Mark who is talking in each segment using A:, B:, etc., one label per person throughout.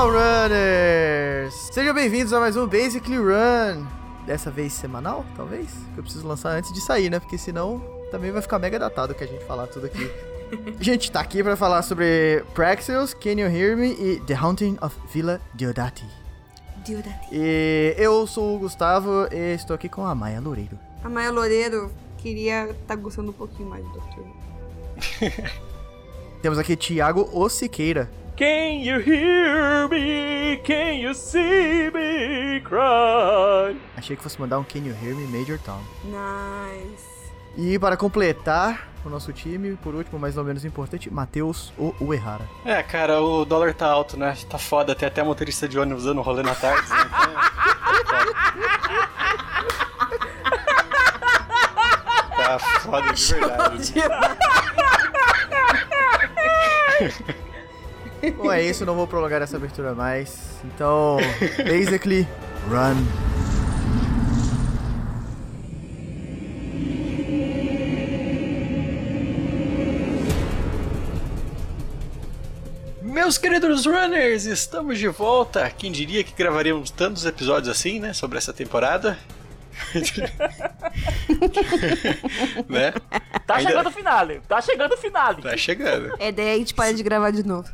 A: Olá, Runners! Sejam bem-vindos a mais um Basically Run. Dessa vez semanal, talvez? Que eu preciso lançar antes de sair, né? Porque senão também vai ficar mega datado que a gente falar tudo aqui. a gente tá aqui pra falar sobre Praxeus, Can You Hear Me e The Haunting of Villa Diodati.
B: Diodati.
A: E eu sou o Gustavo e estou aqui com a Maia Loureiro.
C: A Maia Loureiro queria estar gostando um pouquinho mais do Dr.
A: Temos aqui Thiago Ociqueira.
D: Can you hear me? Can you see me cry?
A: Achei que fosse mandar um Can You Hear Me Major Tom.
C: Nice.
A: E para completar o nosso time, por último, mas não menos importante, Matheus o Uehara.
E: É, cara, o dólar tá alto, né? Tá foda. Tem até motorista de ônibus dando rolê na tarde. né? Então, tá foda de verdade.
A: Bom, é isso, não vou prolongar essa abertura mais. Então, basically, run.
E: Meus queridos runners, estamos de volta. Quem diria que gravaríamos tantos episódios assim, né? Sobre essa temporada. né?
D: Tá
E: Ainda-
D: chegando o finale. Tá chegando o finale.
E: Tá chegando.
C: É, daí a gente para de gravar de novo,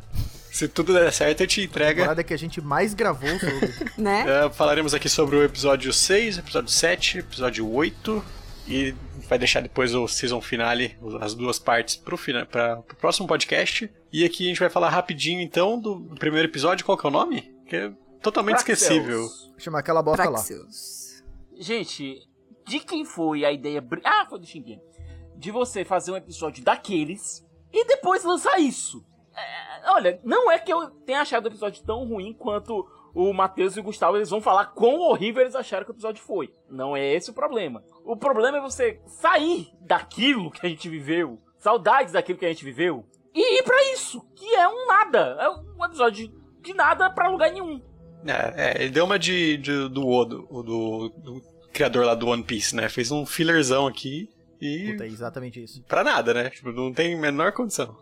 E: Se tudo der certo, eu te entrega.
A: Temporada que a gente mais gravou sobre.
C: né?
E: É, falaremos aqui sobre o episódio 6, episódio 7, episódio 8 e vai deixar depois o season finale, as duas partes pro, fina, pra, pro próximo podcast. E aqui a gente vai falar rapidinho então do primeiro episódio, qual que é o nome? Que é totalmente
D: Praxeus.
E: esquecível.
A: Chama aquela bosta lá.
C: Praxeus.
D: Gente, de quem foi a ideia. Ah, foi do Xinguinho. De você fazer um episódio daqueles e depois lançar isso. É, olha, não é que eu tenha achado o episódio tão ruim quanto o Matheus e o Gustavo eles vão falar quão horrível eles acharam que o episódio foi. Não é esse o problema. O problema é você sair daquilo que a gente viveu, saudades daquilo que a gente viveu, e ir pra isso, que é um nada. É um episódio de nada pra lugar nenhum.
E: É, é, ele deu uma de, de- do Odo, o do, do criador lá do One Piece, né? Fez um fillerzão aqui e.
A: Puta, é exatamente isso.
E: Pra nada, né? Tipo, não tem a menor condição.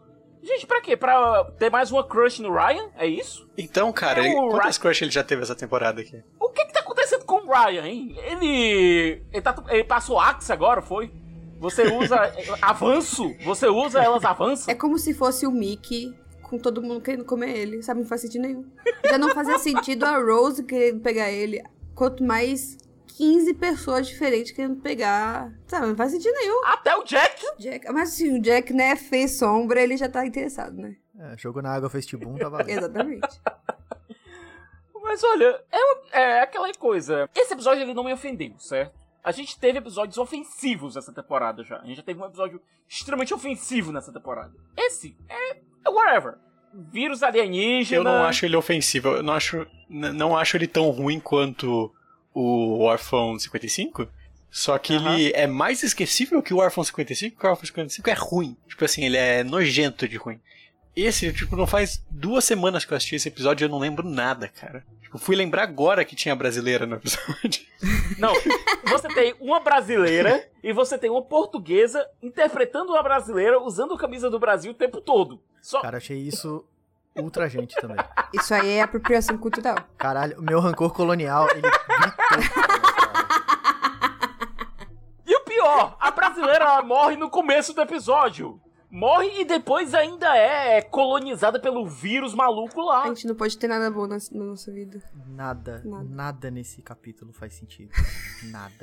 D: Gente, pra quê? Pra ter mais uma crush no Ryan? É isso?
E: Então, cara,
D: É
E: ele-
D: o
E: quantas
D: Ra-
E: crush ele já teve essa temporada aqui?
D: O que que tá acontecendo com o Ryan, hein? Ele. Ele, tá, ele passou Axe agora, foi? Você usa avanço? Você usa elas avançam?
C: É como se fosse o Mickey com todo mundo querendo comer ele, sabe? Não faz sentido nenhum. Já não fazia sentido a Rose querendo pegar ele. Quanto mais 15 pessoas diferentes querendo pegar. Sabe? Não faz sentido nenhum.
D: Até o Jack?
C: Jack, mas assim, o Jack, né, fez sombra, ele já tá interessado, né?
A: É, jogo na água, fez tibum, tá valendo.
C: Exatamente.
D: Mas olha, é, é aquela coisa. Esse episódio ele não me ofendeu, certo? A gente teve episódios ofensivos essa temporada já. A gente já teve um episódio extremamente ofensivo nessa temporada. Esse é, é whatever. Vírus alienígena.
E: Eu não acho ele ofensivo. Eu não acho, não acho ele tão ruim quanto o Orphan 55. Só que
D: Aham.
E: ele é mais esquecível que o Orphan 55, porque o Orphan 55 é ruim. Tipo assim, ele é nojento de ruim. Esse, tipo, não faz duas semanas que eu assisti esse episódio e eu não lembro nada, cara. Tipo, fui lembrar agora que tinha brasileira no episódio.
D: Não, você tem uma brasileira e você tem uma portuguesa interpretando uma brasileira usando a camisa do Brasil o tempo todo. Só
A: Cara, achei isso ultra gente também.
C: Isso aí é apropriação cultural.
A: Caralho, o meu rancor colonial, ele gritou.
D: E o pior, a brasileira ela morre no começo do episódio. Morre e depois ainda é colonizada pelo vírus maluco
C: A
D: lá.
C: gente não pode ter nada bom na, na nossa vida.
A: Nada,
C: Nada.
A: nada nesse capítulo faz sentido. Nada.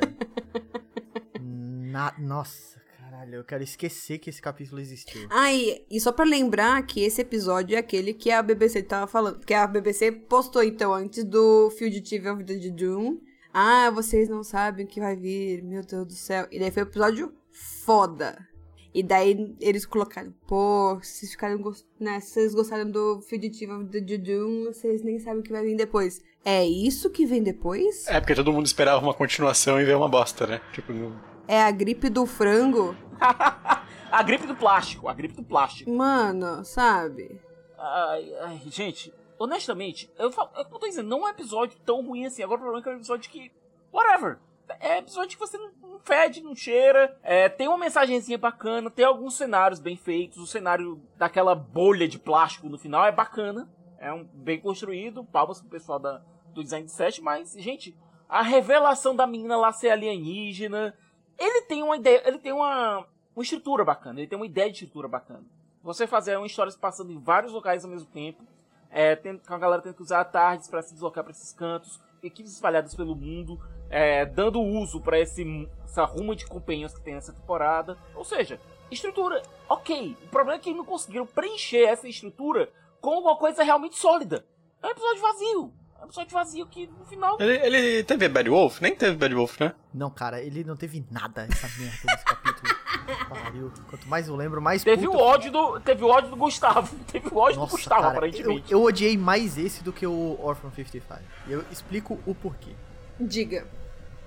A: Na... Nossa, caralho, eu quero esquecer que esse capítulo existiu.
C: Ah, e, e só pra lembrar que esse episódio é aquele que a BBC tava falando. Que a BBC postou, então, antes do Fugitive of the Doom. Ah, vocês não sabem o que vai vir, meu Deus do céu. E daí foi um episódio foda. E daí eles colocaram, pô, vocês ficaram, né, se vocês gostaram do Fugitivo do Jujun, vocês nem sabem o que vai vir depois. É isso que vem depois?
E: É, porque todo mundo esperava uma continuação e veio uma bosta, né? Tipo, não-
C: É a gripe do frango?
D: a gripe do plástico, a gripe do plástico.
C: Mano, sabe?
D: Ai, ai, gente, honestamente, eu, falo, eu tô dizendo, não é um episódio tão ruim assim. Agora o problema é que é um episódio que. Whatever. É episódio que você não, fede, não cheira. É, tem uma mensagenzinha bacana, tem alguns cenários bem feitos. O cenário daquela bolha de plástico no final é bacana. É um, bem construído. Palmas pro pessoal da, do design de set, mas, gente, a revelação da menina lá ser alienígena. Ele tem uma ideia. Ele tem uma, uma estrutura bacana. Ele tem uma ideia de estrutura bacana. Você fazer uma história se passando em vários locais ao mesmo tempo. É, com a galera tendo que usar tardes para se deslocar para esses cantos. Equipes espalhadas pelo mundo. é, dando uso para essa ruma de companhias que tem nessa temporada. Ou seja, estrutura, ok. O problema é que não conseguiram preencher essa estrutura com alguma coisa realmente sólida. É um episódio vazio. É um episódio vazio que no final.
E: Ele, ele teve Bad Wolf? Nem teve Bad Wolf, né?
A: Não, cara, ele não teve nada essa merda nesse capítulo. Pariu. Quanto mais eu lembro, mais
D: Teve
A: puto
D: o ódio do. Teve o ódio do Gustavo. Teve o ódio do
A: Nossa,
D: Gustavo,
A: cara, eu,
D: aparentemente.
A: eu odiei mais esse do que o Orphan 55. E eu explico o porquê.
C: Diga.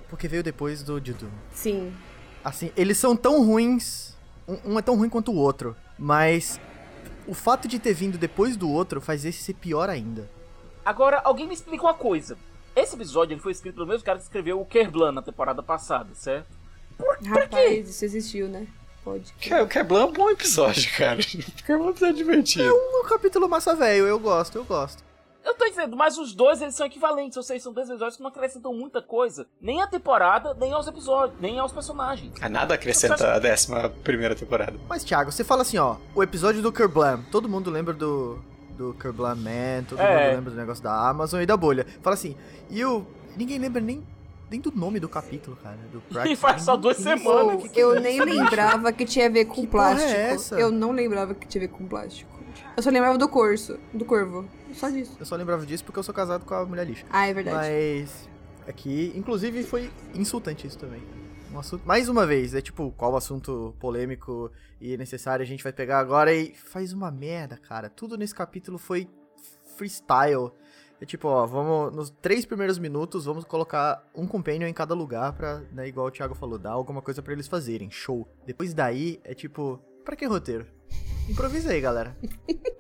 A: Porque veio depois do Judum.
C: Sim.
A: Assim, eles são tão ruins. Um, um é tão ruim quanto o outro. Mas o fato de ter vindo depois do outro faz esse ser pior ainda.
D: Agora, alguém me explica uma coisa. Esse episódio ele foi escrito pelo mesmo cara que escreveu o Kerblan na temporada passada, certo?
C: Rapaz, isso existiu, né? Pode.
E: Que- O Keblan é um bom episódio, cara. O Keblan é um episódio divertido.
A: Um capítulo massa velho, eu gosto, eu gosto.
D: Eu tô dizendo, mas os dois eles são equivalentes, ou seja, são dois episódios que não acrescentam muita coisa, nem à temporada, nem aos episódios, nem aos personagens.
E: Ah, nada acrescenta a décima primeira temporada.
A: Mas, Thiago, você fala assim, ó, o episódio do Kerblam, todo mundo lembra do, do Kerblam Man, todo
D: É.
A: mundo lembra do negócio da Amazon e da bolha. Fala assim, e o... Ninguém lembra nem, nem do nome do capítulo, cara, do Practice.
D: faz só duas semanas.
A: que que é
C: Eu
A: isso,
C: nem lembrava que tinha a ver com
A: Que é
C: plástico.
A: essa?
C: Eu não lembrava que tinha a ver com plástico. Eu só lembrava do corso, do corvo. Só disso.
A: Eu só lembrava disso porque eu sou casado com a mulher lixo.
C: Ah, é verdade.
A: Mas aqui, inclusive, foi insultante isso também. Um assunto, mais uma vez, é tipo, qual assunto polêmico e necessário a gente vai pegar agora e faz uma merda, cara. Tudo nesse capítulo foi freestyle. É tipo, ó, vamos nos três primeiros minutos, vamos colocar um companion em cada lugar pra, né, igual o Thiago falou, dar alguma coisa pra eles fazerem. Show. Depois daí é tipo, pra que roteiro? Improvisa aí, galera.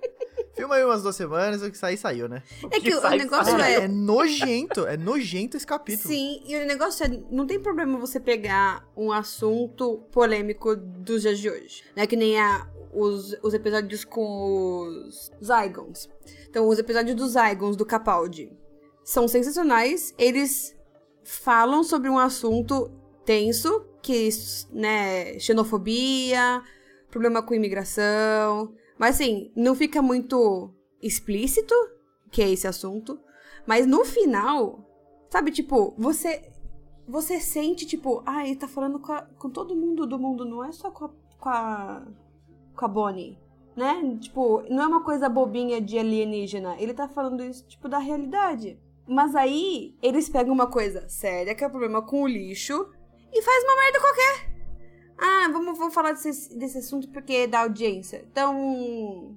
A: Filma aí umas duas semanas, o que sair, saiu, né?
C: É que o
D: sai-
C: negócio
A: Cara,
C: é.
A: é nojento, é nojento esse capítulo.
C: Sim, e o negócio é, não tem problema você pegar um assunto polêmico dos dias de hoje. Né? Que nem a, os, os episódios com os Zygons. Então, os episódios dos Zygons do Capaldi são sensacionais. Eles falam sobre um assunto tenso, que, né, xenofobia, problema com imigração. Mas assim, não fica muito explícito que é esse assunto. Mas no final, sabe, tipo, você. Você sente, tipo, ah, ele tá falando com, a- com todo mundo do mundo, não é só com a, com a. com a Bonnie. Né? Tipo, não é uma coisa bobinha de alienígena. Ele tá falando isso, tipo, da realidade. Mas aí, eles pegam uma coisa séria, que é o problema com o lixo, e faz uma merda qualquer. Ah, vamos, vamos falar desse, desse assunto porque dá audiência. Então,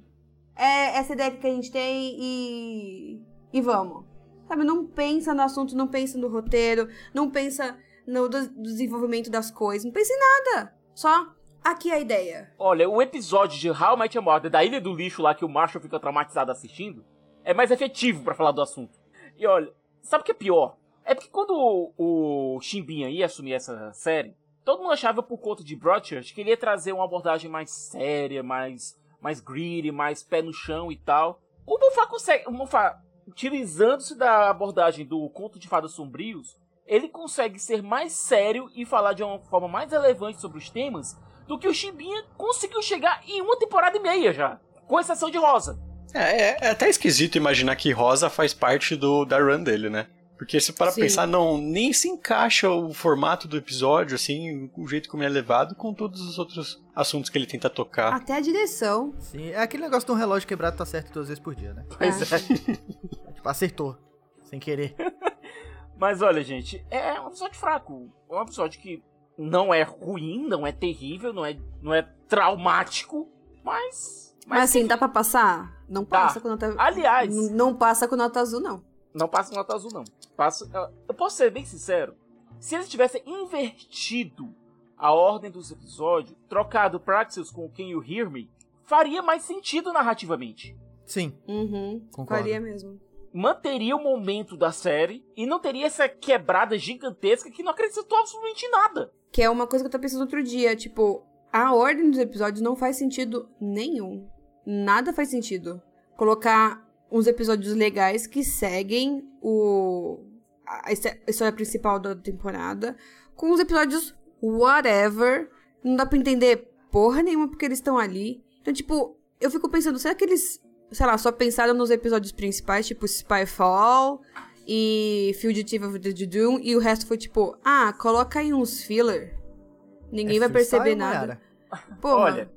C: é essa ideia que a gente tem e. e vamos. Sabe, não pensa no assunto, não pensa no roteiro, não pensa no des- desenvolvimento das coisas, não pensa em nada. Só aqui a ideia.
D: Olha, o episódio de How I Met Your da Ilha do Lixo lá que o Marshall fica traumatizado assistindo é mais efetivo pra falar do assunto. E olha, sabe o que é pior? É porque quando o, o Chimbinha ia assumir essa série, todo mundo achava por conta de Broadchurch que ele ia trazer uma abordagem mais séria, mais, mais greedy, mais pé no chão e tal. O Mofá consegue. O utilizando-se da abordagem do conto de fadas sombrios, ele consegue ser mais sério e falar de uma forma mais relevante sobre os temas do que o Chimbinha conseguiu chegar em uma temporada e meia já. Com exceção de Rosa.
E: É, é- é até esquisito imaginar que Rosa faz parte do, da run dele, né? Porque se para
C: Sim.
E: pensar, não, nem se encaixa o formato do episódio, assim, o jeito como ele é levado, com todos os outros assuntos que ele tenta tocar.
C: Até a direção.
A: Sim, é aquele negócio de um relógio quebrado tá certo duas vezes por dia, né?
D: Pois é.
A: Tipo, acertou. Sem querer.
D: Mas olha, gente, é um episódio fraco. É um episódio que Não é ruim, não é terrível, não é, não é traumático, mas.
C: Mas assim, dá pra passar? Não passa com nota...
D: Aliás-
C: N- Não passa com nota azul, não.
D: Não passa nota azul, não. Passa, eu posso ser bem sincero. Se eles tivessem invertido a ordem dos episódios, trocado Praxis com Can You Hear Me, faria mais sentido narrativamente.
A: Sim,
C: Uhum.
A: Concordo.
C: Faria mesmo.
D: Manteria o momento da série e não teria essa quebrada gigantesca que não acrescentou absolutamente em nada.
C: Que é uma coisa que eu tava pensando outro dia. Tipo, a ordem dos episódios não faz sentido nenhum. Nada faz sentido. Colocar uns episódios legais que seguem o a his- a história principal da temporada com os episódios whatever. Não dá pra entender porra nenhuma porque eles estão ali. Então, tipo, eu fico pensando, será que eles, sei lá, só pensaram nos episódios principais, tipo Spyfall e Fugitive of the Doom, e o resto foi tipo, ah, coloca aí uns filler. Ninguém
A: É
C: vai perceber nada. Porra.
D: Olha,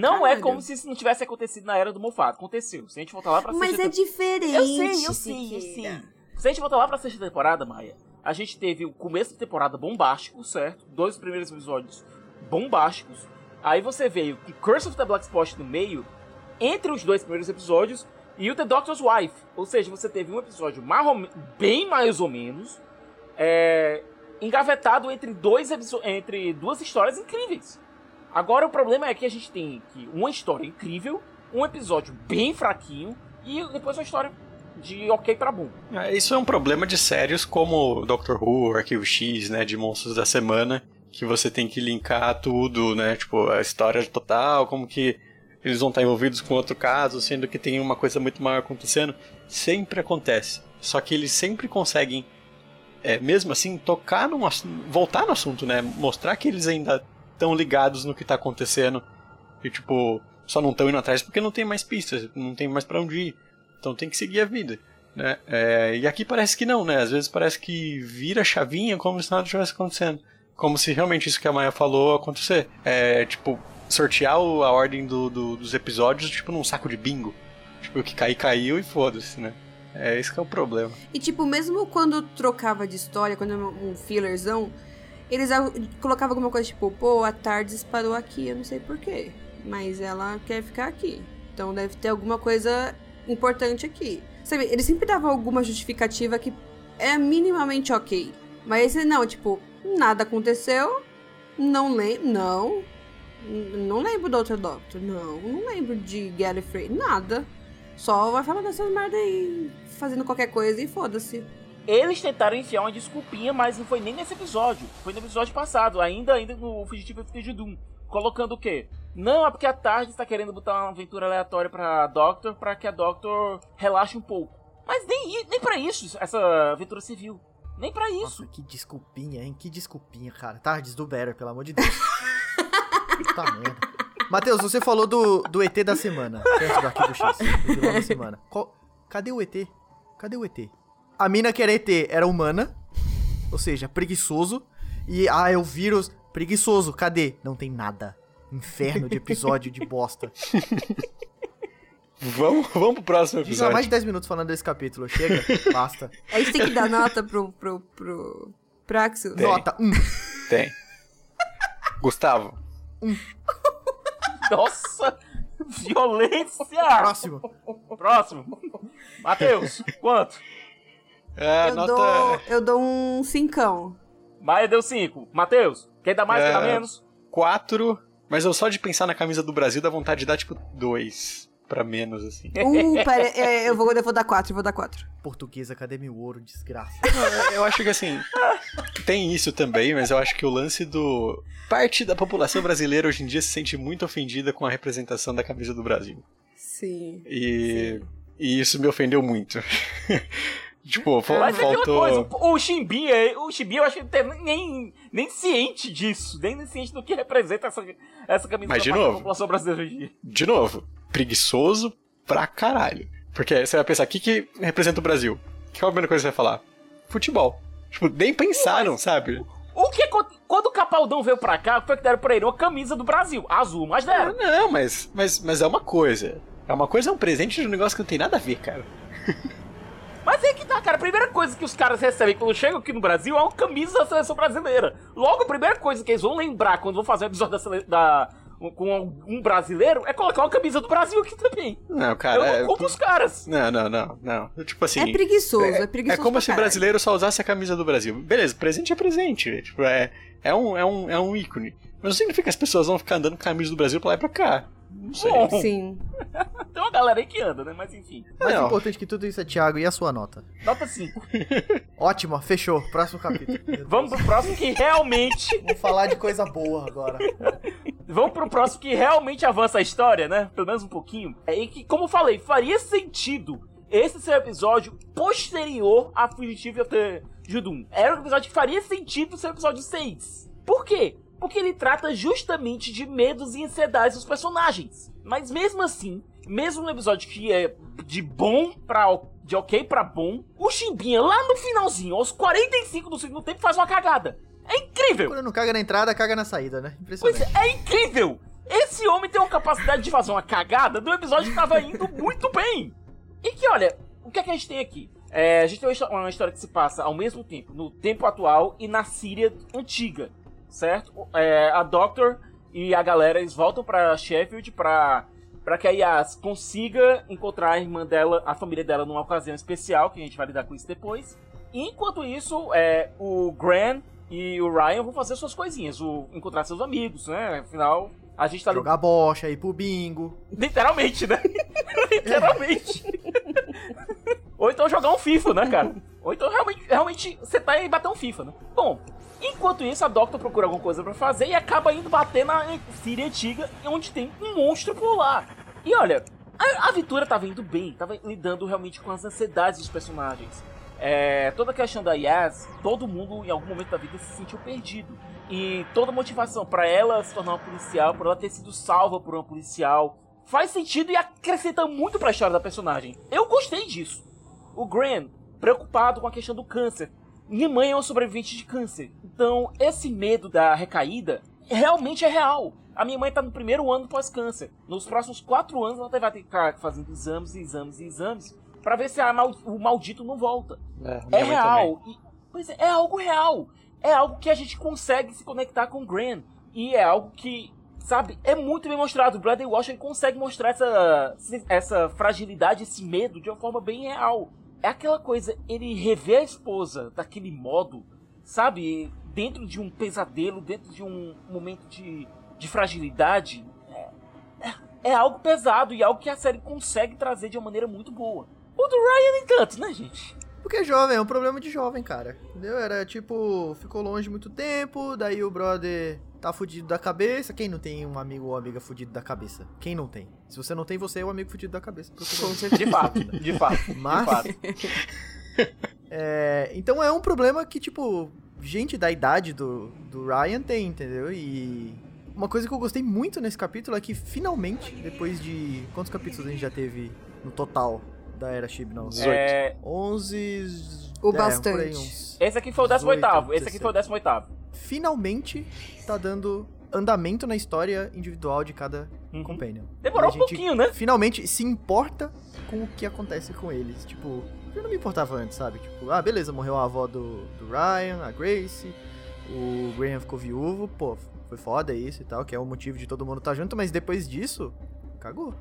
D: não é
C: Caralho.
D: como se isso não tivesse acontecido na era do Moffat. Aconteceu. Se a gente voltar lá pra
C: Mas é diferente.
D: Eu sei, eu sei, eu sei. Se a gente voltar lá pra sexta temporada, Maia, a gente teve o começo da temporada bombástico, certo? Dois primeiros episódios bombásticos. Aí você veio com Curse of the Black Spot no meio, entre os dois primeiros episódios, e o The Doctor's Wife. Ou seja, você teve um episódio me- bem mais ou menos, é, engavetado entre, dois entre duas histórias incríveis. Agora o problema é que a gente tem aqui uma história incrível, um episódio bem fraquinho, e depois uma história de ok pra bom.
E: É, Isso é um problema de séries como Doctor Who, Arquivo X, né, de monstros da semana, que você tem que linkar tudo, né, tipo, a história total, como que eles vão estar envolvidos com outro caso, sendo que tem uma coisa muito maior acontecendo. Sempre acontece. Só que eles sempre conseguem, é, mesmo assim, tocar num assu- voltar no assunto, né, mostrar que eles ainda estão ligados no que tá acontecendo e, tipo, só não estão indo atrás porque não tem mais pistas, não tem mais pra onde ir. Então tem que seguir a vida. Né? É, e aqui parece que não, né? Às vezes parece que vira a chavinha como se nada tivesse acontecendo. Como se realmente isso que a Maia falou acontecer. É, tipo, sortear a ordem do- do- dos episódios, tipo, num saco de bingo. Tipo, o que cair, caiu e foda-se, né? É, esse que é o problema.
C: E, tipo, mesmo quando trocava de história, quando era um fillerzão, eles colocavam alguma coisa tipo, pô, a Tardes parou aqui, eu não sei porquê. Mas ela quer ficar aqui. Então deve ter alguma coisa importante aqui. Sabe, eles sempre davam alguma justificativa que é minimamente ok. Mas esse não, tipo, nada aconteceu, não lembro, não. Não lembro do outro Doctor, não. Não lembro de Gallifrey, nada. Só vai falar dessas merda aí, fazendo qualquer coisa e foda-se.
D: Eles tentaram enfiar uma desculpinha, mas não foi nem nesse episódio. Foi no episódio passado, ainda ainda no Fugitivo de Doom. Colocando o quê? Não, é porque a Tarde está querendo botar uma aventura aleatória pra Doctor, pra que a Doctor relaxe um pouco. Mas nem, nem pra isso essa aventura civil. Nem pra isso.
A: Nossa, que desculpinha, hein? Que desculpinha, cara. Tardes do Better, pelo amor de Deus. Puta merda. Matheus, você falou do, do ET da semana. Do Arquivo X. Do vilão da semana. Qual- Cadê o ET? Cadê o ET? A mina que era ET era humana. Ou seja, preguiçoso. E, ah, é o vírus. Preguiçoso. Cadê? Não tem nada. Inferno de episódio de bosta.
E: Vamos, vamos pro próximo
A: gente já mais
E: episódio.
A: de 10 minutos falando desse capítulo. Chega, basta.
C: A gente tem que dar nota pro, pro, pro Praxis.
E: Tem.
A: Nota 1.
E: Tem. Gustavo.
D: Nossa! Violência!
A: Próximo.
D: Próximo. Matheus, quanto?
E: É,
C: eu,
E: nota.
C: dou, eu dou um cincão.
D: Maia deu 5. Matheus, quem dá mais, quem dá
E: É.
D: menos?
E: 4. Mas eu só de pensar na camisa do Brasil dá vontade de dar tipo 2 pra menos, assim.
C: Uh, pera, é, eu, vou, eu vou dar quatro, eu vou dar quatro.
A: Portuguesa, cadê meu ouro? Desgraça.
E: Eu acho que assim, tem isso também, mas eu acho que o lance do. Parte da população brasileira hoje em dia se sente muito ofendida com a representação da camisa do Brasil.
C: Sim.
E: E, e isso me ofendeu muito. Tipo, fa-
D: Mas tem outra coisa,
E: faltou.
D: o Chimbinha, o Chimbinha eu acho que não tem nem, nem ciente disso, nem ciente do que representa essa, essa camisa
E: Mas, de
D: parte da
E: novo.
D: população brasileira hoje em dia.
E: De novo, preguiçoso pra caralho. Porque você vai pensar, o que, que representa o Brasil? Que é a primeira coisa que você vai falar? Futebol. Tipo, nem pensaram, sabe?
D: O que quando o Capaldão veio pra cá, foi que deram pra ele uma camisa do Brasil, azul, mas deram.
E: Não, mas, mas, mas é uma coisa. É uma coisa, é um presente de um negócio que não tem nada a ver, cara.
D: Mas é que tá, cara. A primeira coisa que os caras recebem quando chegam aqui no Brasil é uma camisa da seleção brasileira. Logo, a primeira coisa que eles vão lembrar quando vão fazer um episódio da, sele- da- com um brasileiro é colocar uma camisa do Brasil aqui também.
E: Não, cara.
D: Eu
E: é-
D: não culpo os caras.
E: Não, não, não, não. Tipo assim.
C: É preguiçoso, é,
E: É,
C: preguiçoso.
E: como
C: pra
E: se
C: caralho.
E: brasileiro só usasse a camisa do Brasil. Beleza, presente é presente. Tipo, é, é, um, é, um, é um ícone. Mas não significa que as pessoas vão ficar andando com camisa do Brasil pra lá e pra cá. Não sei.
D: Bom,
C: Sim.
D: tem uma galera aí que anda, né? Mas enfim.
A: Mais
E: Não.
A: importante que tudo isso é Thiago e a sua nota.
D: Nota 5.
A: Ótimo, fechou. Próximo capítulo. Meu Deus.
D: Vamos pro próximo que realmente.
A: Vamos falar de coisa boa agora.
D: Vamos pro próximo que realmente avança a história, né? Pelo menos um pouquinho. É e que, como eu falei, faria sentido esse ser o episódio posterior a Fugitive of the Judum. Era um episódio que faria sentido ser o episódio 6. Por quê? Porque ele trata justamente de medos e ansiedades dos personagens. Mas mesmo assim, mesmo no episódio que é de bom pra de ok pra bom, o Chimbinha lá no finalzinho, aos 45 do segundo tempo, faz uma cagada. É incrível!
A: Quando não caga na entrada, caga na saída, né?
D: Pois
A: Impressionante.
D: é, é incrível! Esse homem tem uma capacidade de fazer uma cagada do episódio que tava indo muito bem. E que, olha, o que é que a gente tem aqui? É, a gente tem uma história que se passa ao mesmo tempo, no tempo atual e na Síria antiga, certo? É, a Doctor e a galera, eles voltam pra Sheffield pra, pra que a Yas consiga encontrar a irmã dela, a família dela numa ocasião especial, que a gente vai lidar com isso depois. E enquanto isso, é, o Gran e o Ryan vão fazer suas coisinhas, o, encontrar seus amigos, né? Afinal, a gente tá
A: Jogar bocha, ir pro bingo.
D: Literalmente, né? Literalmente. Ou então jogar um FIFA, né, cara? Ou então realmente, realmente você tá aí bater um FIFA, né? Bom, enquanto isso, a Doctor procura alguma coisa pra fazer e acaba indo bater na Síria antiga, onde tem um monstro por lá. E olha, a, a aventura tava indo bem, tava lidando realmente com as ansiedades dos personagens. É, toda a questão da Yas, todo mundo em algum momento da vida se sentiu perdido. E toda a motivação pra ela se tornar uma policial, por ela ter sido salva por uma policial, faz sentido e acrescenta muito pra história da personagem. Eu gostei disso. O Gran, preocupado com a questão do câncer. Minha mãe é uma sobrevivente de câncer. Então, esse medo da recaída realmente é real. A minha mãe tá no primeiro ano pós-câncer. Nos próximos quatro anos, ela vai ter que ficar fazendo exames e exames e exames pra ver se mal- o maldito não volta.
E: É,
D: É real. E- pois é, é algo real. É algo que a gente consegue se conectar com o Gran. E é algo que, sabe, é muito bem mostrado. O Bradley Washington consegue mostrar essa, essa fragilidade, esse medo de uma forma bem real. É aquela coisa, ele rever a esposa daquele modo, sabe, dentro de um pesadelo, dentro de um momento de, de fragilidade. É, é- é algo pesado e algo que a série consegue trazer de uma maneira muito boa. O do Ryan, nem tanto, né, gente?
A: Porque é jovem, é um problema de jovem, cara. Entendeu? Era tipo, ficou longe muito tempo, daí o brother tá fudido da cabeça. Quem não tem um amigo ou amiga fudido da cabeça? Quem não tem? Se você não tem, você é o amigo fudido da cabeça. Procura.
D: De fato, de fato.
A: Mas-
D: De fato.
A: É, então é um problema que, tipo, gente da idade do, do Ryan tem, entendeu? E uma coisa que eu gostei muito nesse capítulo é que finalmente, depois de. Quantos capítulos a gente já teve no total da Era Chibnall?
E: 18.
D: É,
A: 11.
C: O
A: é,
C: bastante.
A: uns-
D: esse aqui foi o 18
A: 18,
D: Esse aqui foi o 18
A: Finalmente tá dando andamento na história individual de cada
D: Uhum.
A: companion.
D: Demorou um pouquinho, né?
A: Finalmente se importa com o que acontece com eles. Tipo, eu não me importava antes, sabe? Tipo, ah, beleza, morreu a avó do, do Ryan, a Grace, o Graham ficou viúvo, pô, foi foda isso e tal, que é o motivo de todo mundo estar junto, mas depois disso, cagou.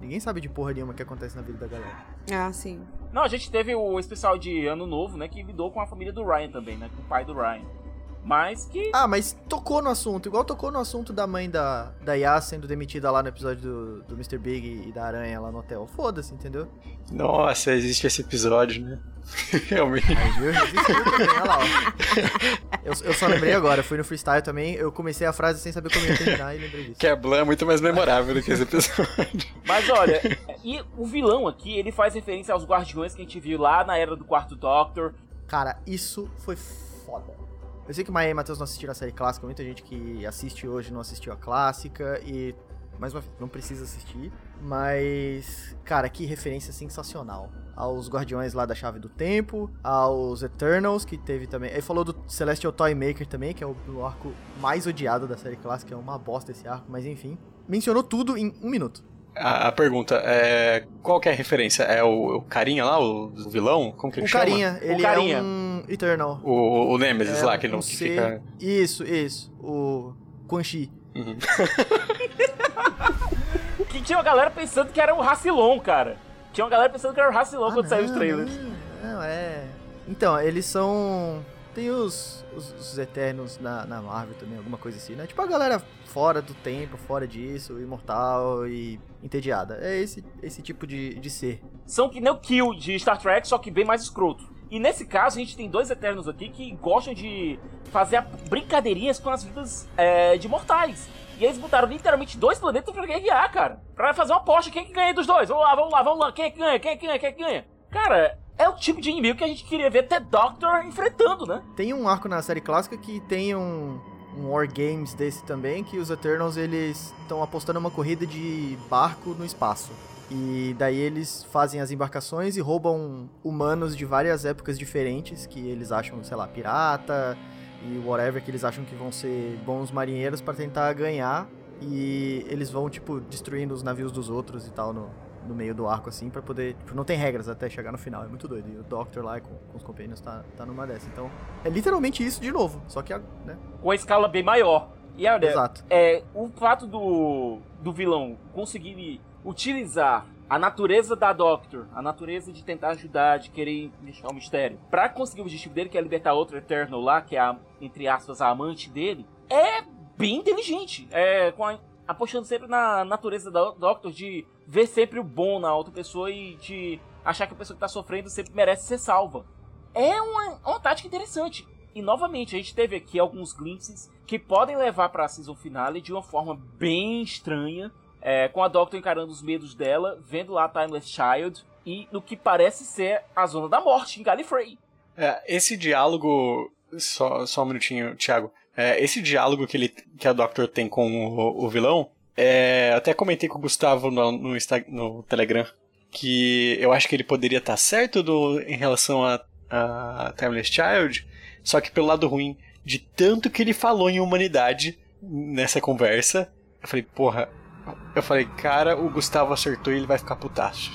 A: Ninguém sabe de porra nenhuma que acontece na vida da galera.
C: Ah, sim.
D: Não, a gente teve o especial de Ano Novo, né? Que lidou com a família do Ryan também, né? Com o pai do Ryan. Mas que.
A: Ah, mas tocou no assunto, igual tocou no assunto da mãe da, da Yas sendo demitida lá no episódio do, do Mr. Big e da Aranha lá no hotel. Foda-se, entendeu?
E: Nossa, existe esse episódio, né? Realmente.
A: Aí, viu? Também, olha lá, ó. Eu, eu só lembrei agora, fui no freestyle também, eu comecei a frase sem saber como ia terminar e lembrei disso.
E: Keblan é muito mais memorável do que esse episódio.
D: Mas olha, e o vilão aqui, ele faz referência aos guardiões que a gente viu lá na era do quarto Doctor.
A: Cara, isso foi foda. Eu sei que Maia e Matheus não assistiram a série clássica, muita gente que assiste hoje não assistiu a clássica e, mais uma vez, não precisa assistir. Mas, cara, que referência sensacional. Aos Guardiões lá da Chave do Tempo, aos Eternals, que teve também. Ele falou do Celestial Toy Maker também, que é o, o arco mais odiado da série clássica, é uma bosta esse arco, mas enfim. Mencionou tudo em um minuto.
E: A, a pergunta é. Qual que é a referência? É o, o carinha lá, o, o vilão? Como que ele
A: O
E: chama?
A: carinha, ele
D: carinha.
A: é um Eternal.
E: O, o Nemesis
A: É,
E: lá, que
A: um
E: não que
A: ser-
E: fica.
A: Isso, isso. O Quan Chi.
E: Uhum.
D: Que tinha uma galera pensando que era o Racilon, cara. Tinha uma galera pensando que era o Racilon
A: Ah,
D: quando saiu os
A: não,
D: trailers.
A: Não, não, é. Então, eles são. Tem os, os, os Eternos na, na Marvel também, alguma coisa assim, né? Tipo a galera fora do tempo, fora disso, imortal e entediada. É esse, esse tipo de, de ser.
D: São que nem o Kill de Star Trek, só que bem mais escroto. E nesse caso, a gente tem dois Eternos aqui que gostam de fazer brincadeirinhas com as vidas é, de mortais. E eles botaram literalmente dois planetas pra guerrear, cara. Pra fazer uma aposta. Quem é que ganha dos dois? Vamos lá, vamos lá, vamos lá. Quem é que ganha? Quem é que ganha? Quem é que ganha? Cara, é o tipo de inimigo que a gente queria ver até Doctor enfrentando, né?
A: Tem um arco na série clássica que tem um, um War Games desse também, que os Eternals eles estão apostando uma corrida de barco no espaço. E daí eles fazem as embarcações e roubam humanos de várias épocas diferentes, que eles acham, sei lá, pirata e whatever, que eles acham que vão ser bons marinheiros para tentar ganhar. E eles vão, tipo, destruindo os navios dos outros e tal no, no meio do arco, assim, pra poder. Tipo, não tem regras até chegar no final. É muito doido. E o Doctor lá com, com os Companions tá, tá numa dessa. Então, é literalmente isso de novo. Só que, né?
D: Com a escala bem maior. E olha,
A: Exato.
D: é, o fato do, do vilão conseguir utilizar a natureza da Doctor, a natureza de tentar ajudar, de querer deixar o mistério, pra conseguir o objetivo dele, que é libertar outro Eternal lá, que é, a, entre aspas, a amante dele, é bem inteligente. É, com a- apostando sempre na natureza da Doctor de ver sempre o bom na outra pessoa e de achar que a pessoa que tá sofrendo sempre merece ser salva. É uma, uma tática interessante. E novamente, a gente teve aqui alguns glimpses que podem levar pra season finale de uma forma bem estranha. é, com a Doctor encarando os medos dela, vendo lá a Timeless Child e no que parece ser a zona da morte em Gallifrey.
E: É, esse diálogo. Só, só um minutinho, Thiago. É, esse diálogo que, ele, que a Doctor tem com o, o vilão. É, até comentei com o Gustavo no, no, no Telegram. Que eu acho que ele poderia estar certo do, em relação a, a Timeless Child. Só que pelo lado ruim, de tanto que ele falou em humanidade nessa conversa. Eu falei, porra. Eu falei, cara, o Gustavo acertou e ele vai ficar putaço.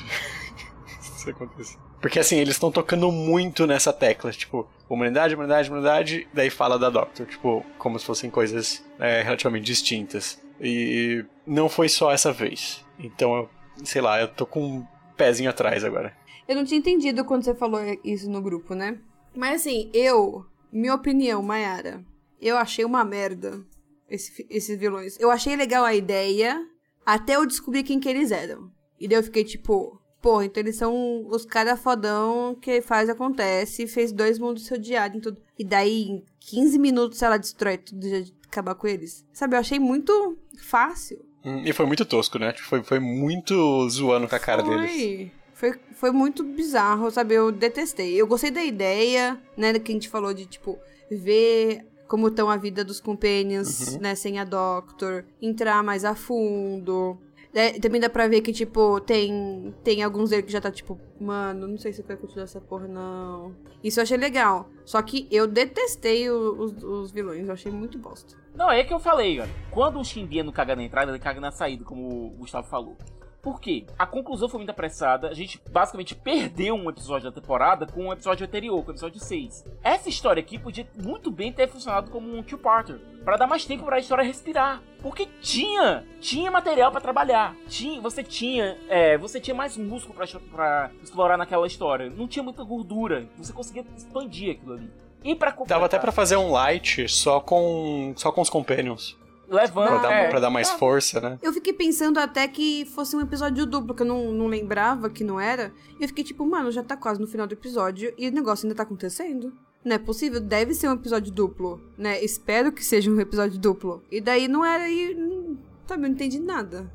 E: Isso aconteceu. Porque assim, eles estão tocando muito nessa tecla, tipo, humanidade, humanidade, humanidade, daí fala da Doctor, tipo, como se fossem coisas é, relativamente distintas. E não foi só essa vez. Então, eu, sei lá, eu tô com um pezinho atrás agora.
C: Eu não tinha entendido quando você falou isso no grupo, né? Mas assim, eu, minha opinião, Mayara, eu achei uma merda esse esses vilões. Eu achei legal a ideia até eu descobrir quem que eles eram. E daí eu fiquei tipo, porra, então eles são os caras fodão que faz acontece, fez dois mundos se odiarem e tudo. E daí em 15 minutos ela destrói tudo de acabar com eles. Sabe, eu achei muito fácil.
E: Hum, E foi muito tosco, né? Tipo, Foi, foi muito zoando com a cara deles.
C: Foi. Foi, foi muito bizarro, sabe? Eu detestei. Eu gostei da ideia, né? Que a gente falou de, tipo, ver como estão a vida dos companions, né? Sem a Doctor. Entrar mais a fundo. É, também dá pra ver que, tipo, tem, tem alguns deles que já tá, tipo, mano, não sei se eu quero continuar essa porra, não. Isso eu achei legal. Só que eu detestei o- os, os vilões, eu achei muito bosta.
D: Não, é que eu falei, cara. Quando o Shinbia não caga na entrada, ele caga na saída, como o Gustavo falou. Por quê? A conclusão foi muito apressada. A gente basicamente perdeu um episódio da temporada com um episódio anterior, com o episódio 6. Essa história aqui podia muito bem ter funcionado como um two-parter. Pra dar mais tempo pra história respirar. Porque tinha, tinha material pra trabalhar. Tinha, você tinha, é, você tinha mais músculo pra, pra explorar naquela história. Não tinha muita gordura. Você conseguia expandir aquilo ali. E pra
E: Dava até pra fazer um light só com só com os companions.
D: Levando,
E: Pra dar,
D: é,
E: pra dar mais
D: é,
E: força, né?
C: Eu fiquei pensando até que fosse um episódio duplo, que eu não, não lembrava que não era. E eu fiquei tipo, mano, já tá quase no final do episódio e o negócio ainda tá acontecendo. Não é possível, deve ser um episódio duplo, né? Espero que seja um episódio duplo. E daí não era e. Sabe, eu não entendi nada.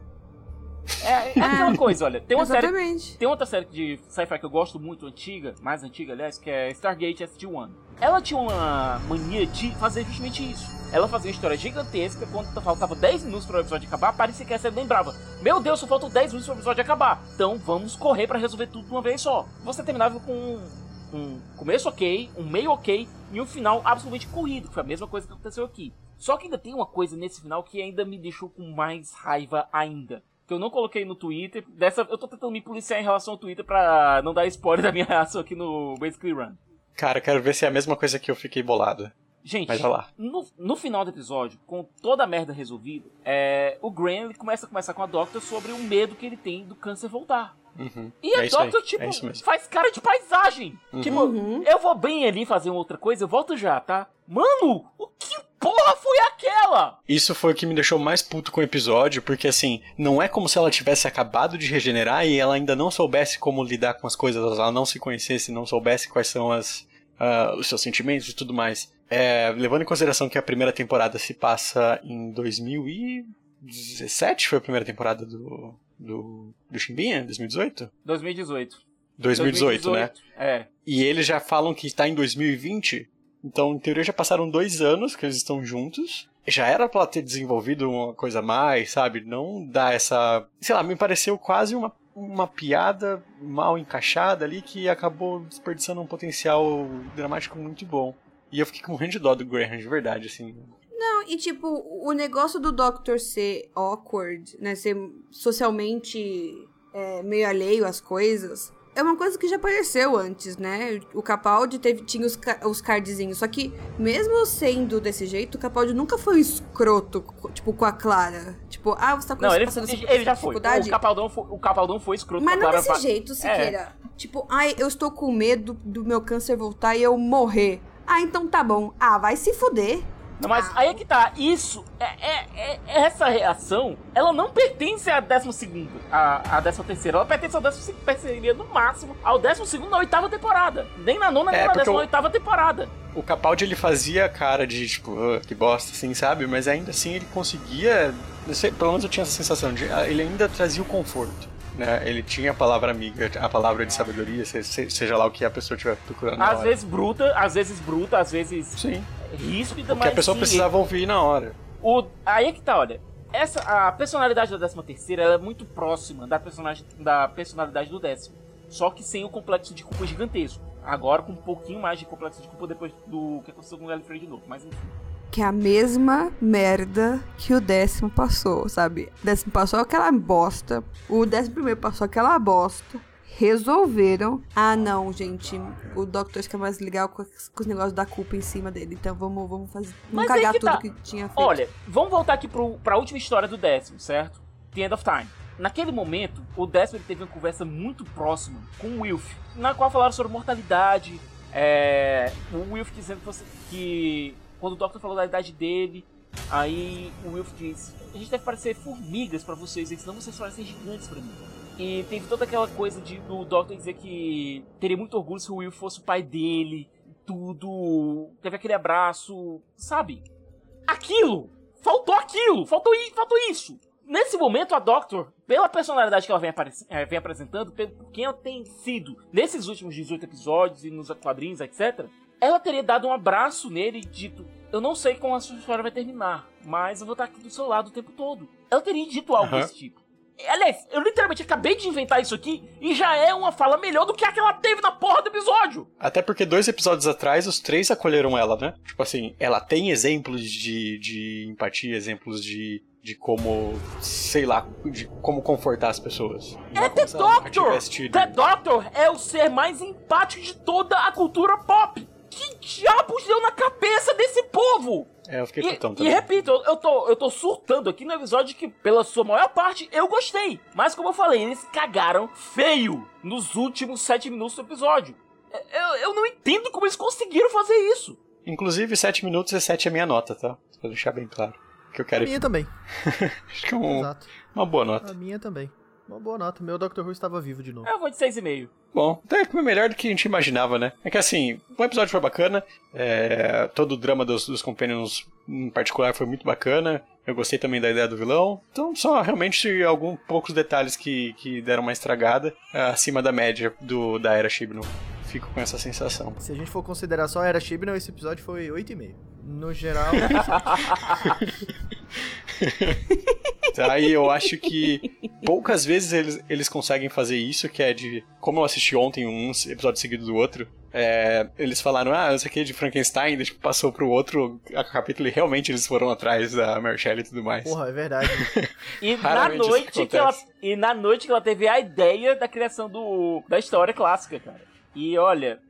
D: É, é aquela coisa, olha. Tem uma série
C: Exatamente.
D: Tem outra série de sci-fi que eu gosto muito, antiga, mais antiga, aliás, que é Stargate SG-1. Ela tinha uma mania de fazer justamente isso. Ela fazia uma história gigantesca, quando faltava 10 minutos para o episódio acabar, parecia que a série lembrava. Meu Deus, só faltam 10 minutos para o episódio acabar. Então vamos correr para resolver tudo de uma vez só. Você terminava com um começo ok, um meio ok e um final absolutamente corrido, que foi a mesma coisa que aconteceu aqui. Só que ainda tem uma coisa nesse final que ainda me deixou com mais raiva ainda. que eu não coloquei no Twitter. Dessa, eu tô tentando me policiar em relação ao Twitter pra não dar spoiler da minha reação aqui no Basically Run.
E: Cara, quero ver se é a mesma coisa que eu fiquei bolado.
D: Gente,
E: Mas vai lá.
D: no, no final do episódio, com toda a merda resolvida, é, o Graham ele começa a conversar com a Doctor sobre o medo que ele tem do câncer voltar.
E: Uhum.
D: E a
E: É aí,
D: Doctor, tipo,
E: é
D: faz cara de paisagem. Tipo,
C: Uhum.
D: eu vou bem ali fazer uma outra coisa, eu volto já, tá? Mano, o que porra foi aquela?
E: Isso foi o que me deixou mais puto com o episódio, porque assim, não é como se ela tivesse acabado de regenerar e ela ainda não soubesse como lidar com as coisas, ela não se conhecesse, não soubesse quais são as, ah, os seus sentimentos e tudo mais. É, levando em consideração que a primeira temporada se passa em 2017, foi a primeira temporada do, do, do Chimbinha? 2018?
D: 2018.
E: 2018, né?
D: É.
E: E eles já falam que está em 2020. Então, em teoria, já passaram dois anos que eles estão juntos. Já era pra ter desenvolvido uma coisa a mais, sabe? Não dá essa. Sei lá, me pareceu quase uma, uma piada mal encaixada ali que acabou desperdiçando um potencial dramático muito bom. E eu fiquei com morrendo de dó do Graham, de verdade, assim.
C: Não, e tipo, o negócio do Doctor ser awkward, né? Ser socialmente é, meio alheio às coisas. É uma coisa que já apareceu antes, né? O Capaldi teve, tinha os, os cardzinhos. Só que, mesmo sendo desse jeito, o Capaldi nunca foi um escroto, tipo, com a Clara. Tipo, ah, você tá
D: Não, ele,
C: passando essa
D: ele já foi. O Capaldão foi, o Capaldão foi escroto
C: Mas
D: com
C: não desse jeito,
D: É.
C: Siqueira. Tipo, ai, eu estou com medo do meu câncer voltar e eu morrer. Ah, então tá bom. Ah, vai se fuder.
D: Não, mas aí é que tá. Isso, é, é- é- essa reação, ela não pertence à décima segunda, à, à décima terceira. Ela pertence ao décimo pertenceria no máximo ao décimo segundo na oitava temporada. Nem na nona,
E: É,
D: nem na
E: porque
D: décima
E: o-
D: oitava temporada.
E: O Capaldi ele fazia cara de tipo, "Ah, que bosta, assim, sabe? Mas ainda assim ele conseguia. sei, pelo menos eu tinha essa sensação de. ah, Ele ainda trazia o conforto. Né? Ele tinha a palavra amiga, a palavra de sabedoria, se- se- seja lá o que a pessoa estiver procurando. na
D: Às vezes bruta, às vezes bruta, às vezes
E: Sim.
D: Ríspida,
E: O que
D: mas
E: a pessoa
D: sim,
E: precisava ouvir na hora.
D: O, aí é que tá, olha. Essa, a personalidade da décima terceira ela é muito próxima da, personagem, da personalidade do décimo. Só que sem o complexo de culpa gigantesco. Agora com um pouquinho mais de complexo de culpa depois do que aconteceu com o Gallifrey de novo. Mas enfim.
C: Que é a mesma merda que o décimo passou, sabe? O décimo passou aquela bosta. O décimo primeiro passou aquela bosta. Resolveram. Ah, não, gente. O Doctor fica mais legal com, com os negócios da culpa em cima dele. Então vamos, vamos fazer. Vamos
D: Mas
C: cagar
D: que
C: tudo
D: tá.
C: que tinha feito.
D: Olha, vamos voltar aqui pro, pra última história do décimo, certo? The End of Time. Naquele momento, o décimo ele teve uma conversa muito próxima com o Wilf, na qual falaram sobre mortalidade. É, o Wilf dizendo que, você- que quando o Doctor falou da idade dele, aí o Wilf diz: A gente deve parecer formigas pra vocês, senão vocês parecem gigantes pra mim. E teve toda aquela coisa de, do Doctor dizer que teria muito orgulho se o Wilf fosse o pai dele, tudo. Teve aquele abraço, sabe? aquilo! Faltou aquilo! Faltou, faltou isso! Nesse momento, a Doctor, pela personalidade que ela vem, eh, vem apresentando, pelo por quem ela tem sido nesses últimos 18 episódios e nos quadrinhos, etc., ela teria dado um abraço nele e dito: Eu não sei como a sua história vai terminar, mas eu vou estar aqui do seu lado o tempo todo. Ela teria dito algo
E: Aham.
D: desse tipo. Aliás, eu literalmente acabei de inventar isso aqui e já é uma fala melhor do que a que ela teve na porra do episódio.
E: Até porque dois episódios atrás, os três acolheram ela, né? Tipo assim, ela tem exemplos de, de empatia, exemplos de, de como, sei lá, de como confortar as pessoas.
D: É The Doctor! The Doctor é o ser mais empático de toda a cultura pop. Que diabos deu na cabeça desse povo?
E: É, eu fiquei
D: E,
E: putão
D: e
E: também.
D: repito, eu, eu tô, eu tô surtando aqui no episódio que, pela sua maior parte, eu gostei. Mas como eu falei, eles cagaram feio nos últimos sete minutos do episódio. Eu, eu não entendo como eles conseguiram fazer isso.
E: Inclusive, 7 minutos e 7 é minha nota, tá? Pra deixar bem claro. Que eu
A: A
E: quero.
A: minha também.
E: Acho que é um-
A: Exato.
E: uma boa nota.
A: A minha também. Uma boa nota. Meu Dr. Who estava vivo de novo.
D: Eu vou de seis e meio.
E: Bom, até foi melhor do que a gente imaginava, né? É que assim, o episódio foi bacana, é, todo o drama dos, dos Companions em particular foi muito bacana. Eu gostei também da ideia do vilão. Então, só realmente alguns poucos detalhes que, que deram uma estragada acima da média do, da era Shibno. Fico com essa sensação.
A: Se a gente for considerar só a Era Chibnall, esse episódio foi 8,5. No geral,
E: Aí eu acho que poucas vezes eles, eles conseguem fazer isso, que é de. Como eu assisti ontem um episódio seguido do outro, é, eles falaram, ah, isso aqui é de Frankenstein, tipo, passou pro outro capítulo e realmente eles foram atrás da Mary Shelley e tudo mais.
A: Porra, é verdade.
D: E na noite que ela
E: acontece.
D: e na noite que ela teve a ideia da criação do da história clássica, cara. E olha,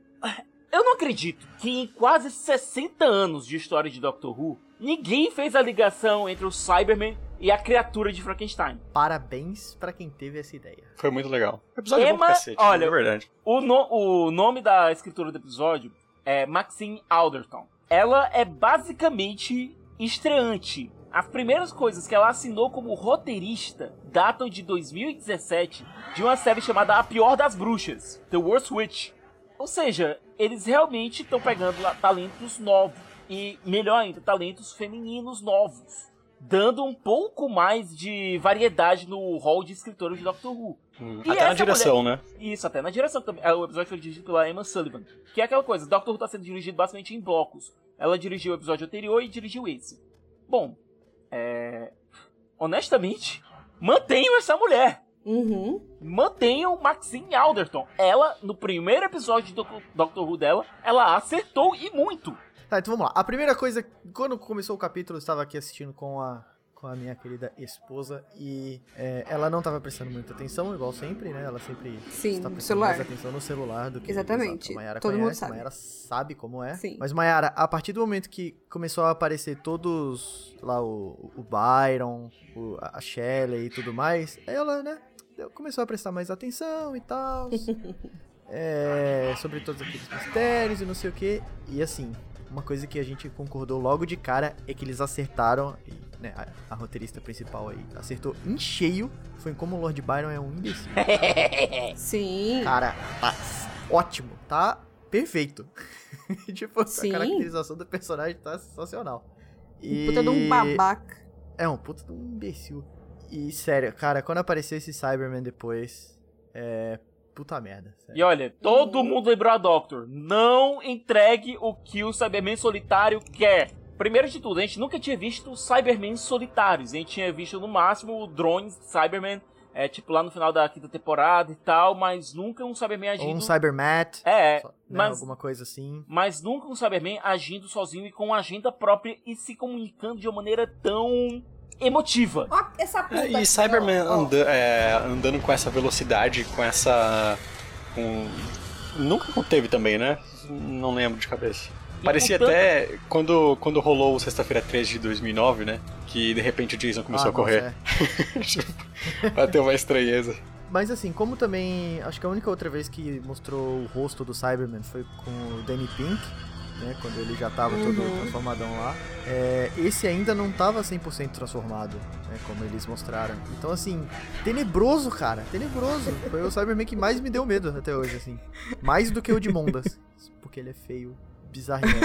D: eu não acredito que em quase 60 anos de história de Doctor Who, ninguém fez a ligação entre o Cyberman e a criatura de Frankenstein.
A: Parabéns pra quem teve essa ideia.
E: Foi muito legal. O episódio é bom
D: Emma-
E: pra cacete,
D: olha,
E: é verdade.
D: O, no- o nome da escritora do episódio é Maxine Alderton. Ela é basicamente estreante. As primeiras coisas que ela assinou como roteirista datam de 2017 de uma série chamada A Pior das Bruxas, The Worst Witch. Ou seja, eles realmente estão pegando talentos novos e, melhor ainda, talentos femininos novos, dando um pouco mais de variedade no hall de escritores de Doctor Who.
E: Hum, Até na direção, né?
D: isso, até na direção também. É, O episódio foi dirigido pela Emma Sullivan. Que é aquela coisa, Doctor Who tá sendo dirigido basicamente em blocos. Ela dirigiu o episódio anterior e dirigiu esse. Bom, é... Honestamente, mantenham essa mulher.
C: Uhum.
D: Mantenham Maxine Alderton. Ela, no primeiro episódio do Doctor Who dela, ela acertou e muito.
A: Tá, então vamos lá. A primeira coisa, quando começou o capítulo, eu estava aqui assistindo com a, com a minha querida esposa e é, ela não estava prestando muita atenção, igual sempre, né? Ela sempre
C: Sim,
A: está prestando mais atenção no celular do que
C: Exatamente.
A: Exato, a Mayara
C: Todo mundo
A: conhece,
C: sabe.
A: A Mayara sabe como é.
C: Sim.
A: Mas Mayara, a partir do momento que começou a aparecer todos lá o, o Byron, o- a Shelley e tudo mais, ela, né, começou a prestar mais atenção e tal. é, sobre todos aqueles mistérios e não sei o que. E assim, uma coisa que a gente concordou logo de cara é que eles acertaram, né, a, a roteirista principal aí acertou em cheio, foi como o Lord Byron é um imbecil.
C: Sim.
A: Cara, tá ótimo, tá perfeito. tipo,
C: Sim.
A: a caracterização do personagem tá sensacional. E...
C: Puta de um babaca.
A: É um puta de um imbecil. E sério, cara, quando apareceu esse Cyberman depois, é. Puta merda. sério.
D: E olha, todo mundo lembrou a Doctor. Não entregue o que o Cyberman solitário quer. Primeiro de tudo, a gente nunca tinha visto Cybermen solitários. A gente tinha visto no máximo drones Cybermen, é, tipo lá no final da quinta temporada e tal, mas nunca um Cyberman
A: Ou
D: agindo.
A: um Cybermat,
D: É,
A: né,
D: mas,
A: alguma coisa assim.
D: mas nunca um Cyberman agindo sozinho e com agenda própria e se comunicando de uma maneira tão emotiva.
C: Ó, essa puta.
E: É, E Cyberman
C: ó, ó.
E: anda- é, andando com essa velocidade, com essa. com- Nunca teve também, né? Não lembro de cabeça.
D: E
E: Parecia
D: tanto-
E: até quando, quando rolou o Sexta-feira 13 de 2009, né? Que de repente o Jason começou
A: Ah,
E: a correr.
A: é.
E: Bateu uma estranheza.
A: Mas assim, como também. Acho que a única outra vez que mostrou o rosto do Cyberman foi com o Danny Pink, né? Quando ele já tava todo
C: Uhum.
A: transformadão lá. É, esse ainda não tava 100% transformado, né? Como eles mostraram. Então, assim, tenebroso, cara. Tenebroso. Foi o Cyberman que mais me deu medo até hoje, assim. Mais do que o de Mondas. Porque ele é feio, bizarrinho.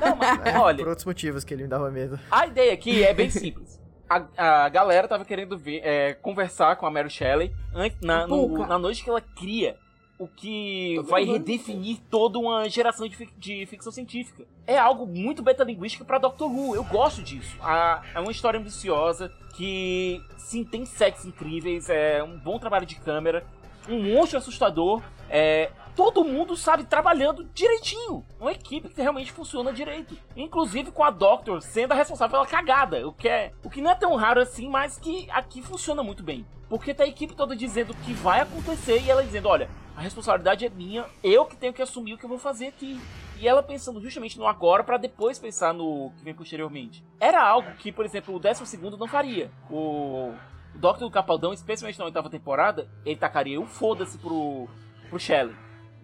D: Não, mas,
A: É,
D: olha,
A: por outros motivos que ele me dava medo.
D: A ideia aqui é bem simples. A, a galera tava querendo ver, é, conversar com a Mary Shelley an- na, no- na noite que ela cria o que
C: Tô
D: vai
C: gravando.
D: redefinir toda uma geração de, fic- de ficção científica. É algo muito betalinguístico pra Doctor Who. Eu gosto disso. A- é uma história ambiciosa que sim tem sets incríveis, é um bom trabalho de câmera, um monstro assustador. É, todo mundo sabe trabalhando direitinho. Uma equipe que realmente funciona direito. Inclusive com a Doctor sendo a responsável pela cagada. O que, é, o que não é tão raro assim, mas que aqui funciona muito bem. Porque tá a equipe toda dizendo o que vai acontecer e ela dizendo, olha, a responsabilidade é minha, eu que tenho que assumir o que eu vou fazer aqui. E ela pensando justamente no agora pra depois pensar no que vem posteriormente. Era algo que, por exemplo, o 12 segundo não faria. O, Doctor do Capaldão, especialmente na oitava temporada, ele tacaria o foda-se pro, pro Shelley.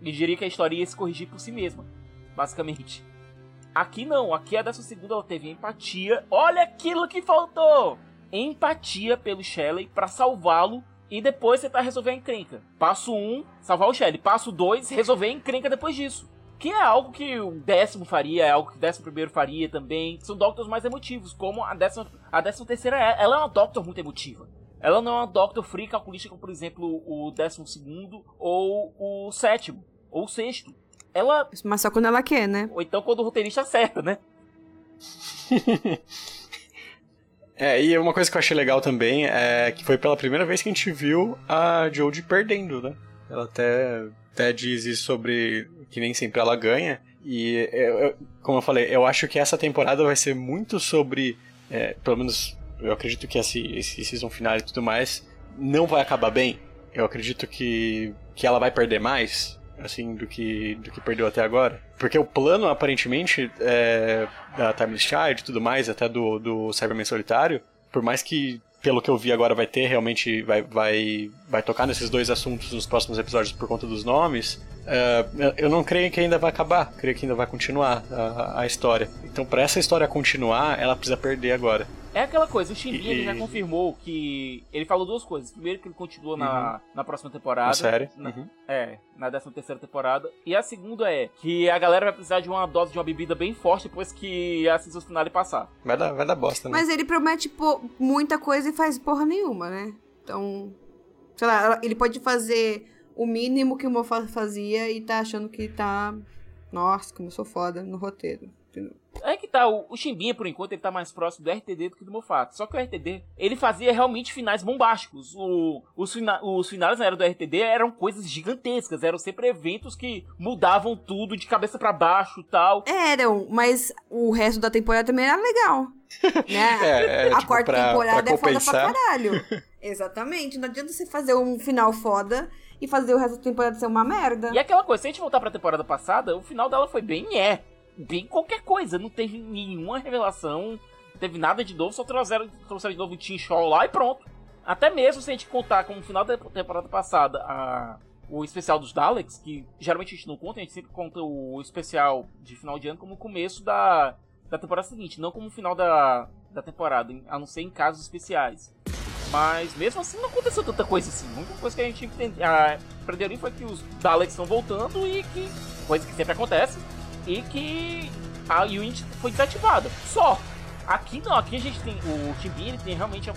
D: E diria que a história ia se corrigir por si mesma, basicamente. Aqui não, aqui a dessa segunda ela teve empatia. Olha aquilo que faltou! Empatia pelo Shelley pra salvá-lo e depois tentar resolver a encrenca. Passo 1, um, salvar o Shelley. Passo 2, resolver a encrenca depois disso. Que é algo que o décimo faria, é algo que o décimo primeiro faria também. São Doctors mais emotivos, como a décima, a décima terceira é. Ela é uma Doctor muito emotiva. Ela não é uma Doctor free calculista como, por exemplo, o décimo segundo ou o sétimo, ou o sexto. Ela
C: Mas só quando ela quer, né?
D: ou então quando o roteirista acerta, né?
E: É, e uma coisa que eu achei legal também é que foi pela primeira vez que a gente viu a Jodie perdendo, né? Ela até, até diz isso sobre que nem sempre ela ganha. E, eu- eu- como eu falei, eu acho que essa temporada vai ser muito sobre. é, pelo menos eu acredito que esse, esse season final e tudo mais não vai acabar bem. Eu acredito que, que ela vai perder mais, assim, do que, do que perdeu até agora. Porque o plano, aparentemente, é, da Timeless Child e tudo mais, até do, do Cyberman Solitário, por mais que, pelo que eu vi agora, vai ter, realmente vai, vai, vai tocar nesses dois assuntos nos próximos episódios por conta dos nomes, é, eu não creio que ainda vai acabar, creio que ainda vai continuar a, a história. Então, pra essa história continuar, ela precisa perder agora.
D: É aquela coisa, o Shinbi
E: E-
D: ele já confirmou que. Ele falou duas coisas. Primeiro, que ele continua na, na próxima temporada.
E: Na série.
D: Na-
E: Uhum.
D: É, na 13 terceira temporada. E a segunda é que a galera vai precisar de uma dose de uma bebida bem forte depois que a season final passar.
E: Vai dar, vai dar bosta, né?
C: Mas ele promete pô, muita coisa e faz porra nenhuma, né? Então, sei lá, ele pode fazer o mínimo que o Moffat fazia e tá achando que tá. Nossa, como eu sou foda no roteiro. entendeu?
D: É que tá, o, o Chimbinha, por enquanto, ele tá mais próximo do RTD do que do Moffat. Só que o RTD, ele fazia realmente finais bombásticos. O, os, fina, os finais na era do RTD eram coisas gigantescas, eram sempre eventos que mudavam tudo de cabeça pra baixo e tal.
C: Eram, mas o resto da temporada também era legal. Né?
E: É, é,
C: a
E: tipo,
C: quarta
E: pra-
C: temporada
E: pra
C: é foda pra caralho. Exatamente. Não adianta você fazer um final foda e fazer o resto da temporada ser uma merda.
D: E aquela coisa, se a gente voltar pra temporada passada, o final dela foi bem é. Bem qualquer coisa. Não teve nenhuma revelação, teve nada de novo, só trouxeram, trouxeram de novo o Tim Shaw lá e pronto. Até mesmo se a gente contar como final da temporada passada a, o especial dos Daleks, que geralmente a gente não conta, a gente sempre conta o especial de final de ano como o começo da, da temporada seguinte, não como o final da, da temporada, em- a não ser em casos especiais. Mas mesmo assim não aconteceu tanta coisa assim. A única coisa que a gente aprendeu ali foi que os Daleks estão voltando e que. coisa que sempre acontece. E que a Unity foi desativada. Só. Aqui não, aqui a gente tem. O Timbin tem realmente o,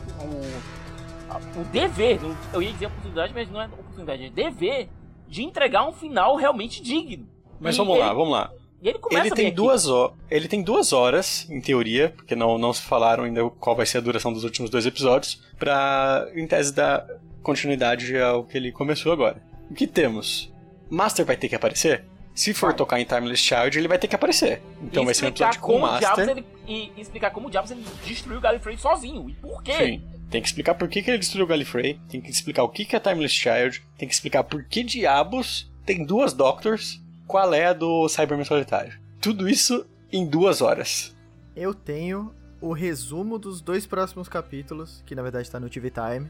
D: a- o dever, eu ia dizer oportunidade, mas não é oportunidade, é dever de entregar um final realmente digno.
E: Mas
D: E
E: vamos
D: ele-
E: lá, vamos lá.
D: E ele começa
E: Ele tem, duas ele tem duas horas, em teoria, porque não, não se falaram ainda qual vai ser a duração dos últimos dois episódios, pra, em tese, dar continuidade ao que ele começou agora. O que temos? Master vai ter que aparecer? Se for
D: Vai.
E: tocar em Timeless Child, ele vai ter que aparecer. Então
D: E
E: vai ser um episódio com o Master.
D: ele, e, explicar como diabos ele destruiu o Gallifrey sozinho. E por quê?
E: Sim. Tem que explicar por que, que ele destruiu o Gallifrey, tem que explicar o que, que é Timeless Child, tem que explicar por que diabos tem duas Doctors, qual é a do Cyberman Solitário. Tudo isso em duas horas.
A: Eu tenho o resumo dos dois próximos capítulos, que na verdade tá no TV Time.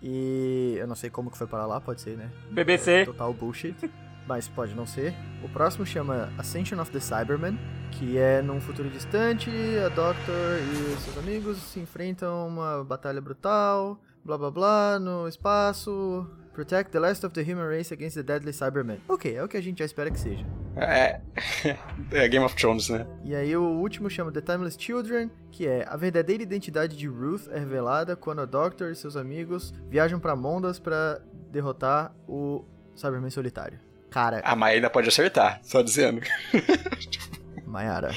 A: E eu não sei como que foi para lá, pode ser, né?
D: BBC.
A: Total bullshit. Mas pode não ser. O próximo chama Ascension of the Cybermen, que é num futuro distante, a Doctor e os seus amigos se enfrentam a uma batalha brutal, blá blá blá, no espaço. Protect the last of the human race against the deadly Cybermen. Ok, é o que a gente já espera que seja.
E: É. é Game of Thrones, né?
A: E aí o último chama The Timeless Children, que é a verdadeira identidade de Ruth é revelada quando a Doctor e seus amigos viajam pra Mondas pra derrotar o Cyberman solitário. Cara,
E: A Maia ainda pode acertar, só dizendo.
A: Mayara.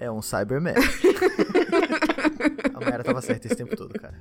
A: É um Cyberman. a Mayara tava certa esse tempo todo, cara.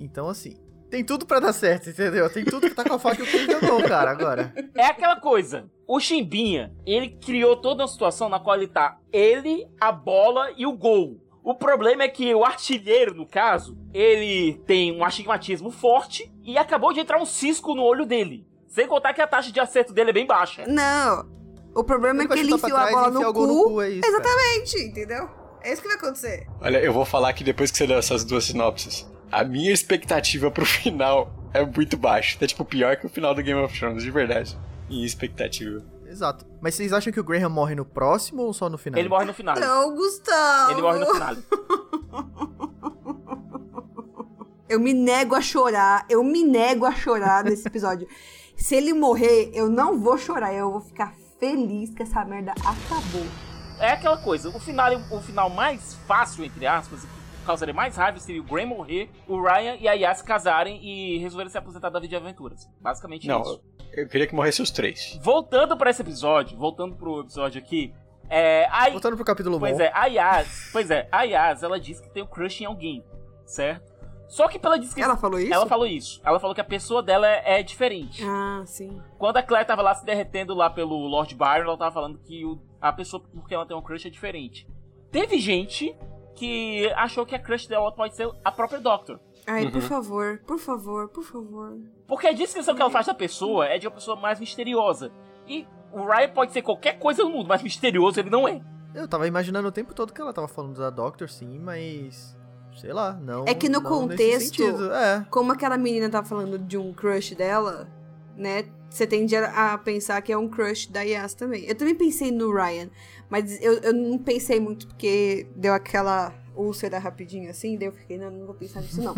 A: Então, assim, tem tudo pra dar certo, entendeu? Tem tudo que tá com a faca e o queijo na mão, cara, agora.
D: É aquela coisa. O Chimbinha, ele criou toda uma situação na qual ele tá ele, a bola e o gol. O problema é que o artilheiro, no caso, ele tem um astigmatismo forte e acabou de entrar um cisco no olho dele. Sem contar que a taxa de acerto dele é bem baixa.
C: Não. O problema
A: Ele
C: é que ele enfiou a
A: trás e
C: bola no
A: o gol
C: cu.
A: no cu, é isso, cara.
C: Exatamente, entendeu? É isso que vai acontecer.
E: Olha, eu vou falar que depois que você deu essas duas sinopses, a minha expectativa pro final é muito baixa. É tipo pior que o final do Game of Thrones, de verdade. Em expectativa.
A: Exato. Mas vocês acham que o Graham morre no próximo ou só no final?
D: Ele morre no final.
C: Não, Gustavo.
D: Ele morre no final.
C: Eu me nego a chorar. Eu me nego a chorar nesse episódio. Se ele morrer, eu não vou chorar. Eu vou ficar feliz que essa merda acabou.
D: É aquela coisa, o final, o final mais fácil, entre aspas, que causaria mais raiva seria o Graham morrer, o Ryan e a Yas se casarem e resolverem se aposentar da vida de aventuras. Basicamente
E: Não,
D: isso.
E: eu queria que morresse os três.
D: Voltando pra esse episódio, voltando pro episódio aqui, é. A,
A: Voltando pro capítulo
D: pois
A: bom.
D: é, a Yas, pois é, a Yas, ela diz que tem um crush em alguém, certo? Só que pela descrição.
C: Ela falou isso?
D: Ela falou isso. Ela falou que a pessoa dela é, é diferente.
C: Ah, sim.
D: Quando a Claire tava lá se derretendo lá pelo Lord Byron, ela tava falando que o- a pessoa porque ela tem um crush é diferente. Teve gente que achou que a crush dela pode ser a própria Doctor.
C: Ai, por favor, por favor, por favor.
D: Porque a descrição que ela faz da pessoa é de uma pessoa mais misteriosa. E o Ryan pode ser qualquer coisa no mundo, mas misterioso ele não é.
A: Eu tava imaginando o tempo todo que ela tava falando da Doctor, sim, mas. Sei lá, não.
C: É que no contexto-
A: É.
C: Como aquela menina tava falando de um crush dela, né? Você tende a a pensar que é um crush da Yas também. Eu também pensei no Ryan, mas eu, eu não pensei muito porque deu aquela úlcera rapidinho assim, daí eu fiquei, não, não vou pensar nisso não.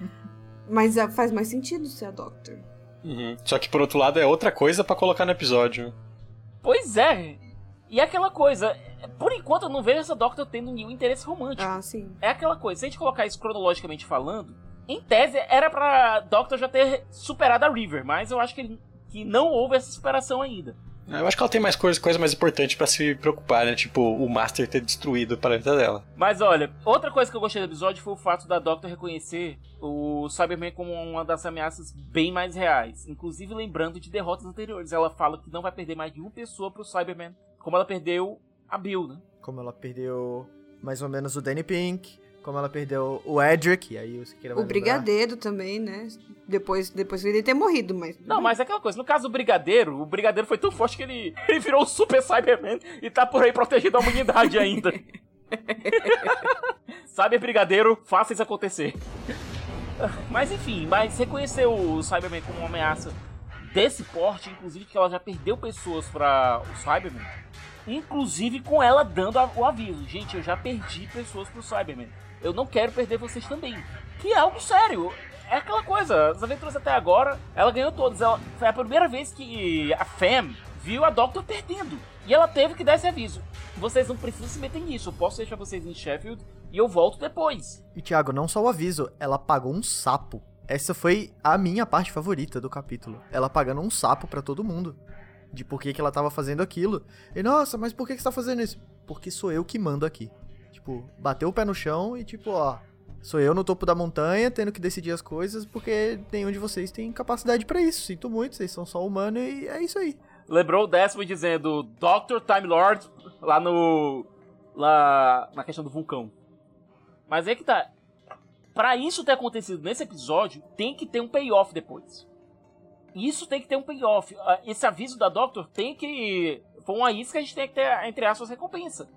C: mas ah, faz mais sentido ser a Doctor.
E: Uhum. Só que por outro lado é outra coisa pra colocar no episódio.
D: Pois é. E é aquela coisa, por enquanto eu não vejo essa Doctor tendo nenhum interesse romântico.
C: Ah, sim.
D: É aquela coisa, se a gente colocar isso cronologicamente falando, em tese era pra Doctor já ter superado a River, mas eu acho que, que não houve essa superação ainda.
E: Eu acho que ela tem mais coisa, coisa mais importante pra se preocupar, né? Tipo, o Master ter destruído o planeta dela.
D: Mas olha, outra coisa que eu gostei do episódio foi o fato da Doctor reconhecer o Cyberman como uma das ameaças bem mais reais. Inclusive lembrando de derrotas anteriores. Ela fala que não vai perder mais de uma pessoa pro Cyberman, como ela perdeu a Bill, né?
A: Como ela perdeu mais ou menos o Danny Pink, como ela perdeu o Edric, e aí você queira
C: O Brigadeiro também, né? Depois, depois ele ter morrido, mas.
D: Não, mas é aquela coisa, no caso do Brigadeiro, o Brigadeiro foi tão forte que ele, ele virou o Super Cyberman e tá por aí protegendo a humanidade ainda. Sabe, Brigadeiro, faça isso acontecer. Mas enfim, mas reconhecer o Cyberman como uma ameaça desse porte, inclusive que ela já perdeu pessoas para o Cyberman, inclusive com ela dando o aviso, gente, eu já perdi pessoas pro Cyberman. Eu não quero perder vocês também. Que é algo sério. É aquela coisa, as aventuras até agora, ela ganhou todas. Ela, foi a primeira vez que a Fam viu a Doctor perdendo. E ela teve que dar esse aviso. Vocês não precisam se meter nisso. Eu posso deixar vocês em Sheffield e eu volto depois.
A: E Thiago, não só o aviso, ela pagou um sapo. Essa foi a minha parte favorita do capítulo. Ela pagando um sapo pra todo mundo. De por que, que ela tava fazendo aquilo. E nossa, mas por que, que você tá fazendo isso? Porque sou eu que mando aqui. Tipo, bateu o pé no chão e tipo, ó. Sou eu no topo da montanha tendo que decidir as coisas porque nenhum de vocês tem capacidade pra isso. Sinto muito, vocês são só humanos e é isso aí.
D: Lembrou o décimo dizendo Dr. Time Lord lá no. lá na questão do vulcão. Mas é que tá. Pra isso ter acontecido nesse episódio, tem que ter um payoff depois. Isso tem que ter um payoff. Ah, Esse aviso da Doctor tem que. Foi uma isca que a gente tem que ter, entre aspas, recompensa.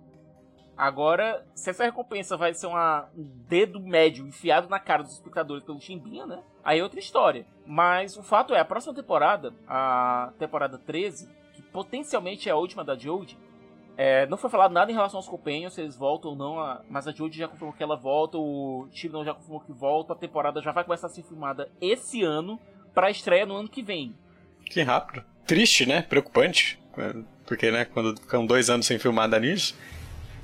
D: Agora, se essa recompensa vai ser uma, um dedo médio enfiado na cara dos espectadores pelo Chimbinha, né? Aí é outra história. Mas o fato é, a próxima temporada, a temporada 13, que potencialmente é a última da Jodie, é, não foi falado nada em relação aos Companions, se eles voltam ou não, a- mas a Jodie já confirmou que ela volta, o Chibnall já confirmou que volta, a temporada já vai começar a ser filmada esse ano, pra estreia no ano que vem.
E: Que rápido. Triste, né? Preocupante. Porque, né, quando ficam dois anos sem filmar nisso.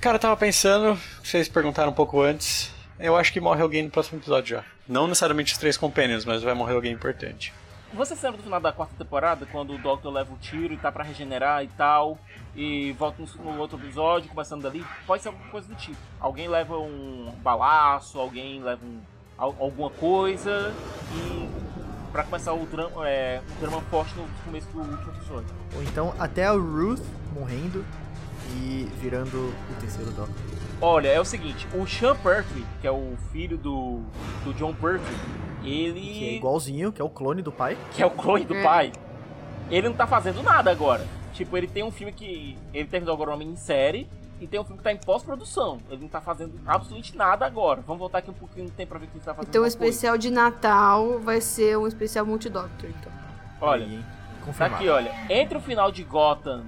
E: Cara, eu tava pensando, vocês perguntaram um pouco antes. Eu acho que morre alguém no próximo episódio já. Não necessariamente os três companions, mas vai morrer alguém importante.
D: Você se lembra do final da quarta temporada, quando o Doctor leva o tiro e tá pra regenerar e tal, e volta no, outro episódio, começando dali? Pode ser alguma coisa do tipo. Alguém leva um balaço, alguém leva um, al- alguma coisa, e pra começar o drama, é, um drama forte no começo do último episódio.
A: Ou então até a Ruth morrendo e virando o terceiro Doctor.
D: Olha, é o seguinte, o Sean Pertwee, que é o filho do, do John Pertwee, ele...
A: Que é igualzinho, que é o clone do pai.
D: que é o clone do
C: É.
D: pai, ele não tá fazendo nada agora. Tipo, ele tem um filme que. Ele terminou agora uma minissérie e tem um filme que tá em pós-produção. Ele não tá fazendo absolutamente nada agora. Vamos voltar aqui um pouquinho no tempo pra ver o que ele tá fazendo.
C: Então o
D: alguma coisa.
C: especial de Natal vai ser um especial multidoctor, então.
D: Olha,
A: Aí,
D: tá aqui, olha. Entre o final de Gotham.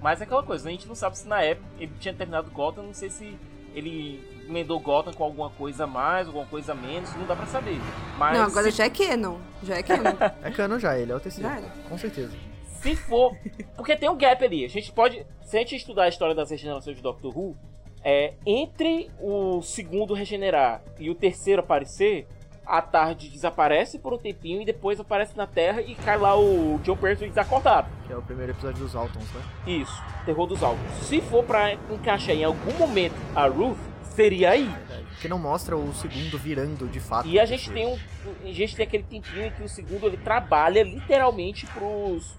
D: Mas é aquela coisa, a gente não sabe se na época ele tinha terminado Gotham, não sei se ele emendou Gotham com alguma coisa a mais, alguma coisa a menos, não dá pra saber. Mas
C: não, agora
D: se
C: já é canon. Já é canon.
A: É canon já, ele é o terceiro. Com certeza.
D: Se for. Porque tem um gap ali. A gente pode. Se a gente estudar a história das regenerações de Doctor Who, é, entre o segundo regenerar e o terceiro aparecer, a tarde desaparece por um tempinho e depois aparece na Terra e cai lá o John Pertwee desacordado.
A: Que é o primeiro episódio dos Altons, né?
D: Isso, terror dos álbuns. Se for pra encaixar em algum momento a Ruth, seria aí.
A: Porque não mostra o segundo virando de fato.
D: E a gente tem um. A gente tem aquele tempinho em que o segundo ele trabalha literalmente pros.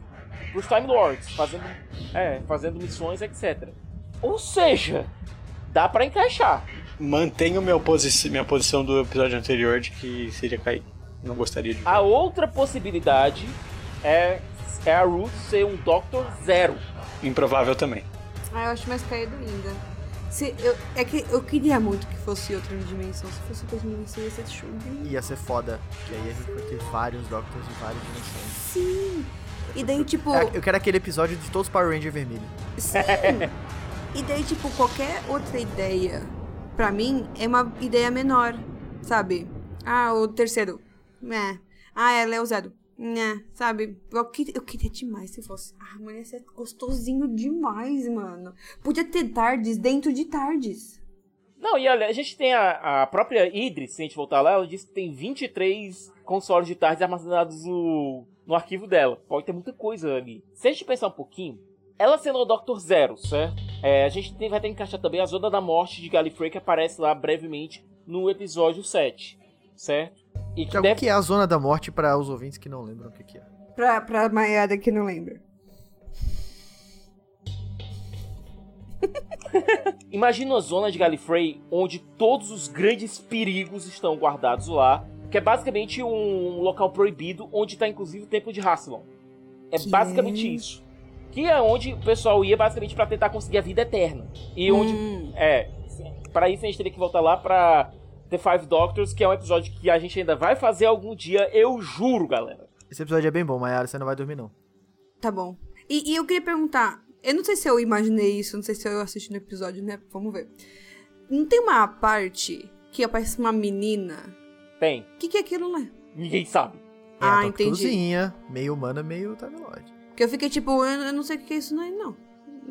D: pros Time Lords, fazendo. É, fazendo missões, etc. Ou seja, dá pra encaixar.
E: Mantenho minha, posi minha posição do episódio anterior de que seria cair. Não gostaria de.
D: A outra possibilidade é, é a Ruth ser um Doctor Zero.
E: Improvável também.
C: Ah, eu acho mais caído ainda. Se, eu, é que eu queria muito que fosse outra dimensão. Se fosse outra dimensão, ia ser show.
A: Ia ser foda. Que aí a gente vai ter vários Doctors em várias dimensões.
C: Sim! E daí, tipo.
A: É, eu quero aquele episódio de todos os Power Ranger vermelho.
C: Sim! e daí, tipo, qualquer outra ideia, pra mim, é uma ideia menor, sabe? Ah, o terceiro. É. Ah, ela é zero. Né, sabe? Eu queria, eu queria demais se fosse. Ah, mano, ia ser gostosinho demais, mano. Podia ter tardes dentro de tardes.
D: Não, e olha, a gente tem a, a própria Idris, se a gente voltar lá, ela disse que tem 23 consoles de tardes armazenados no, no arquivo dela. Pode ter muita coisa ali. Se a gente pensar um pouquinho, ela sendo o Dr. Zero, certo? É, a gente tem, vai ter que encaixar também a Zona da Morte de Gallifrey, que aparece lá brevemente no episódio 7, certo?
A: E que, deve... que é a Zona da Morte para os ouvintes que não lembram o que, que é?
C: Pra, pra Maiada que não lembra.
D: Imagina uma zona de Gallifrey onde todos os grandes perigos estão guardados lá, que é basicamente um local proibido onde está inclusive o templo de Rassilon. É que... basicamente isso. Que é onde o pessoal ia basicamente para tentar conseguir a vida eterna. E onde hum. é, para isso a gente teria que voltar lá para The Five Doctors, que é um episódio que a gente ainda vai fazer algum dia, eu juro, galera.
A: Esse episódio é bem bom, Mayara, você não vai dormir não.
C: Tá bom. E, e, eu queria perguntar, eu não sei se eu imaginei isso, não sei se eu assisti no episódio, né? Vamos ver. Não tem uma parte que aparece uma menina?
D: Tem.
C: O que, que é aquilo lá?
D: Ninguém sabe.
A: É ah, entendi. meio humana, meio Time Lord.
C: Porque eu fiquei tipo, eu, eu não sei o que é isso, não. não.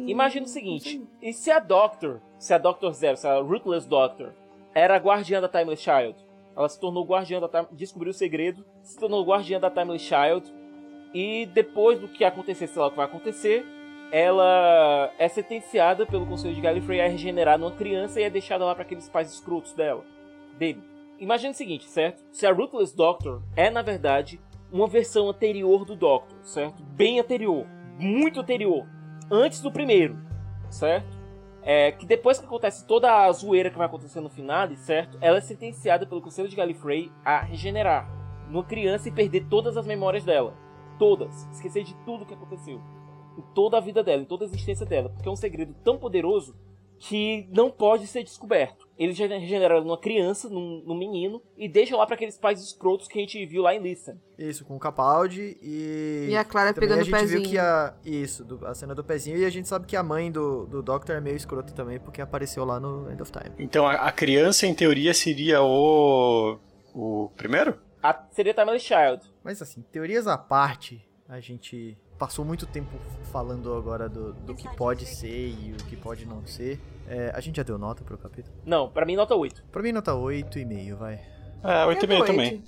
D: Imagina o seguinte, e se a Doctor, se a Doctor Zero, se a Ruthless Doctor, era a guardiã da Timeless Child. Ela se tornou guardiã da Time... descobriu o segredo, se tornou guardiã da Timeless Child. E depois do que acontecer, sei lá o que vai acontecer, ela é sentenciada pelo Conselho de Gallifrey a regenerar numa criança e é deixada lá para aqueles pais escrotos dela. Dele. Imagina o seguinte, certo? Se a Ruthless Doctor é, na verdade, uma versão anterior do Doctor, certo? Bem anterior. Muito anterior. Antes do primeiro, certo? é que depois que acontece toda a zoeira que vai acontecer no final, certo? Ela é sentenciada pelo Conselho de Gallifrey a regenerar numa criança e perder todas as memórias dela. Todas. Esquecer de tudo que aconteceu. Em toda a vida dela, em toda a existência dela. Porque é um segredo tão poderoso que não pode ser descoberto. Eles regeneraram numa criança, num, num menino, e deixam lá para aqueles pais escrotos que a gente viu lá em Listen.
A: Isso, com o Capaldi e.
C: E a Clara pegando
A: o
C: pezinho.
A: A gente viu que a. Isso, do, a cena do pezinho, e a gente sabe que a mãe do, do Doctor é meio escroto também, porque apareceu lá no End of Time.
E: Então a, a criança, em teoria, seria o. O primeiro?
D: A, seria Timeless Child.
A: Mas assim, teorias à parte, a gente passou muito tempo falando agora do, do que pode ser e o que pode não ser. É, a gente já deu nota pro capítulo?
D: Não, pra mim nota 8.
A: Pra mim nota 8,5, vai.
E: É, 8,5 também.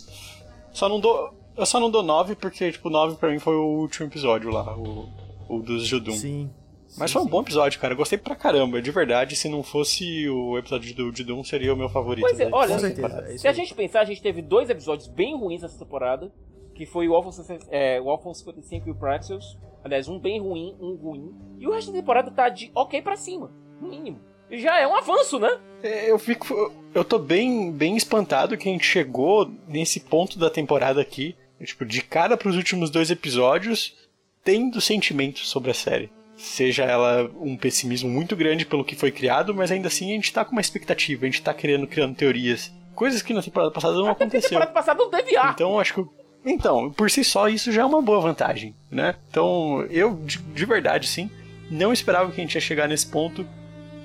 E: Só não dou. Eu só não dou 9 porque, tipo, 9 pra mim foi o último episódio lá, o, o dos Judum.
A: Sim.
E: Mas
A: sim,
E: foi um
A: sim.
E: bom episódio, cara. Eu gostei pra caramba. De verdade, se não fosse o episódio do Judum, seria o meu favorito.
D: Pois é, olha,
A: Com certeza, é isso
D: se a gente pensar, a gente teve dois episódios bem ruins nessa temporada. Que foi o Alpha, é, o Alpha 55 e o Praxeus. Aliás, um bem ruim, um ruim. E o resto da temporada tá de ok pra cima, no mínimo. E já é um avanço, né?
E: É, Eu fico. Eu tô bem, bem espantado que a gente chegou nesse ponto da temporada aqui. Tipo, de cara pros últimos dois episódios, tendo sentimentos sobre a série. Seja ela um pessimismo muito grande pelo que foi criado, mas ainda assim a gente tá com uma expectativa, a gente tá querendo, criando teorias. Coisas que na temporada passada não
D: Na
E: aconteceu.
D: temporada passada não teve ar.
E: Então, acho que. Então, por si só, isso já é uma boa vantagem, né? Então, eu, de, de verdade, sim, não esperava que a gente ia chegar nesse ponto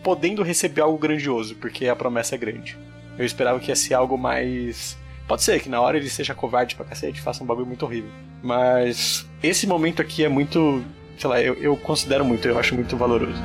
E: podendo receber algo grandioso, porque a promessa é grande. Eu esperava que ia ser algo mais. Pode ser que na hora ele seja covarde pra cacete faça um bagulho muito horrível. Mas esse momento aqui é muito. Sei lá, eu, eu considero muito, eu acho muito valoroso.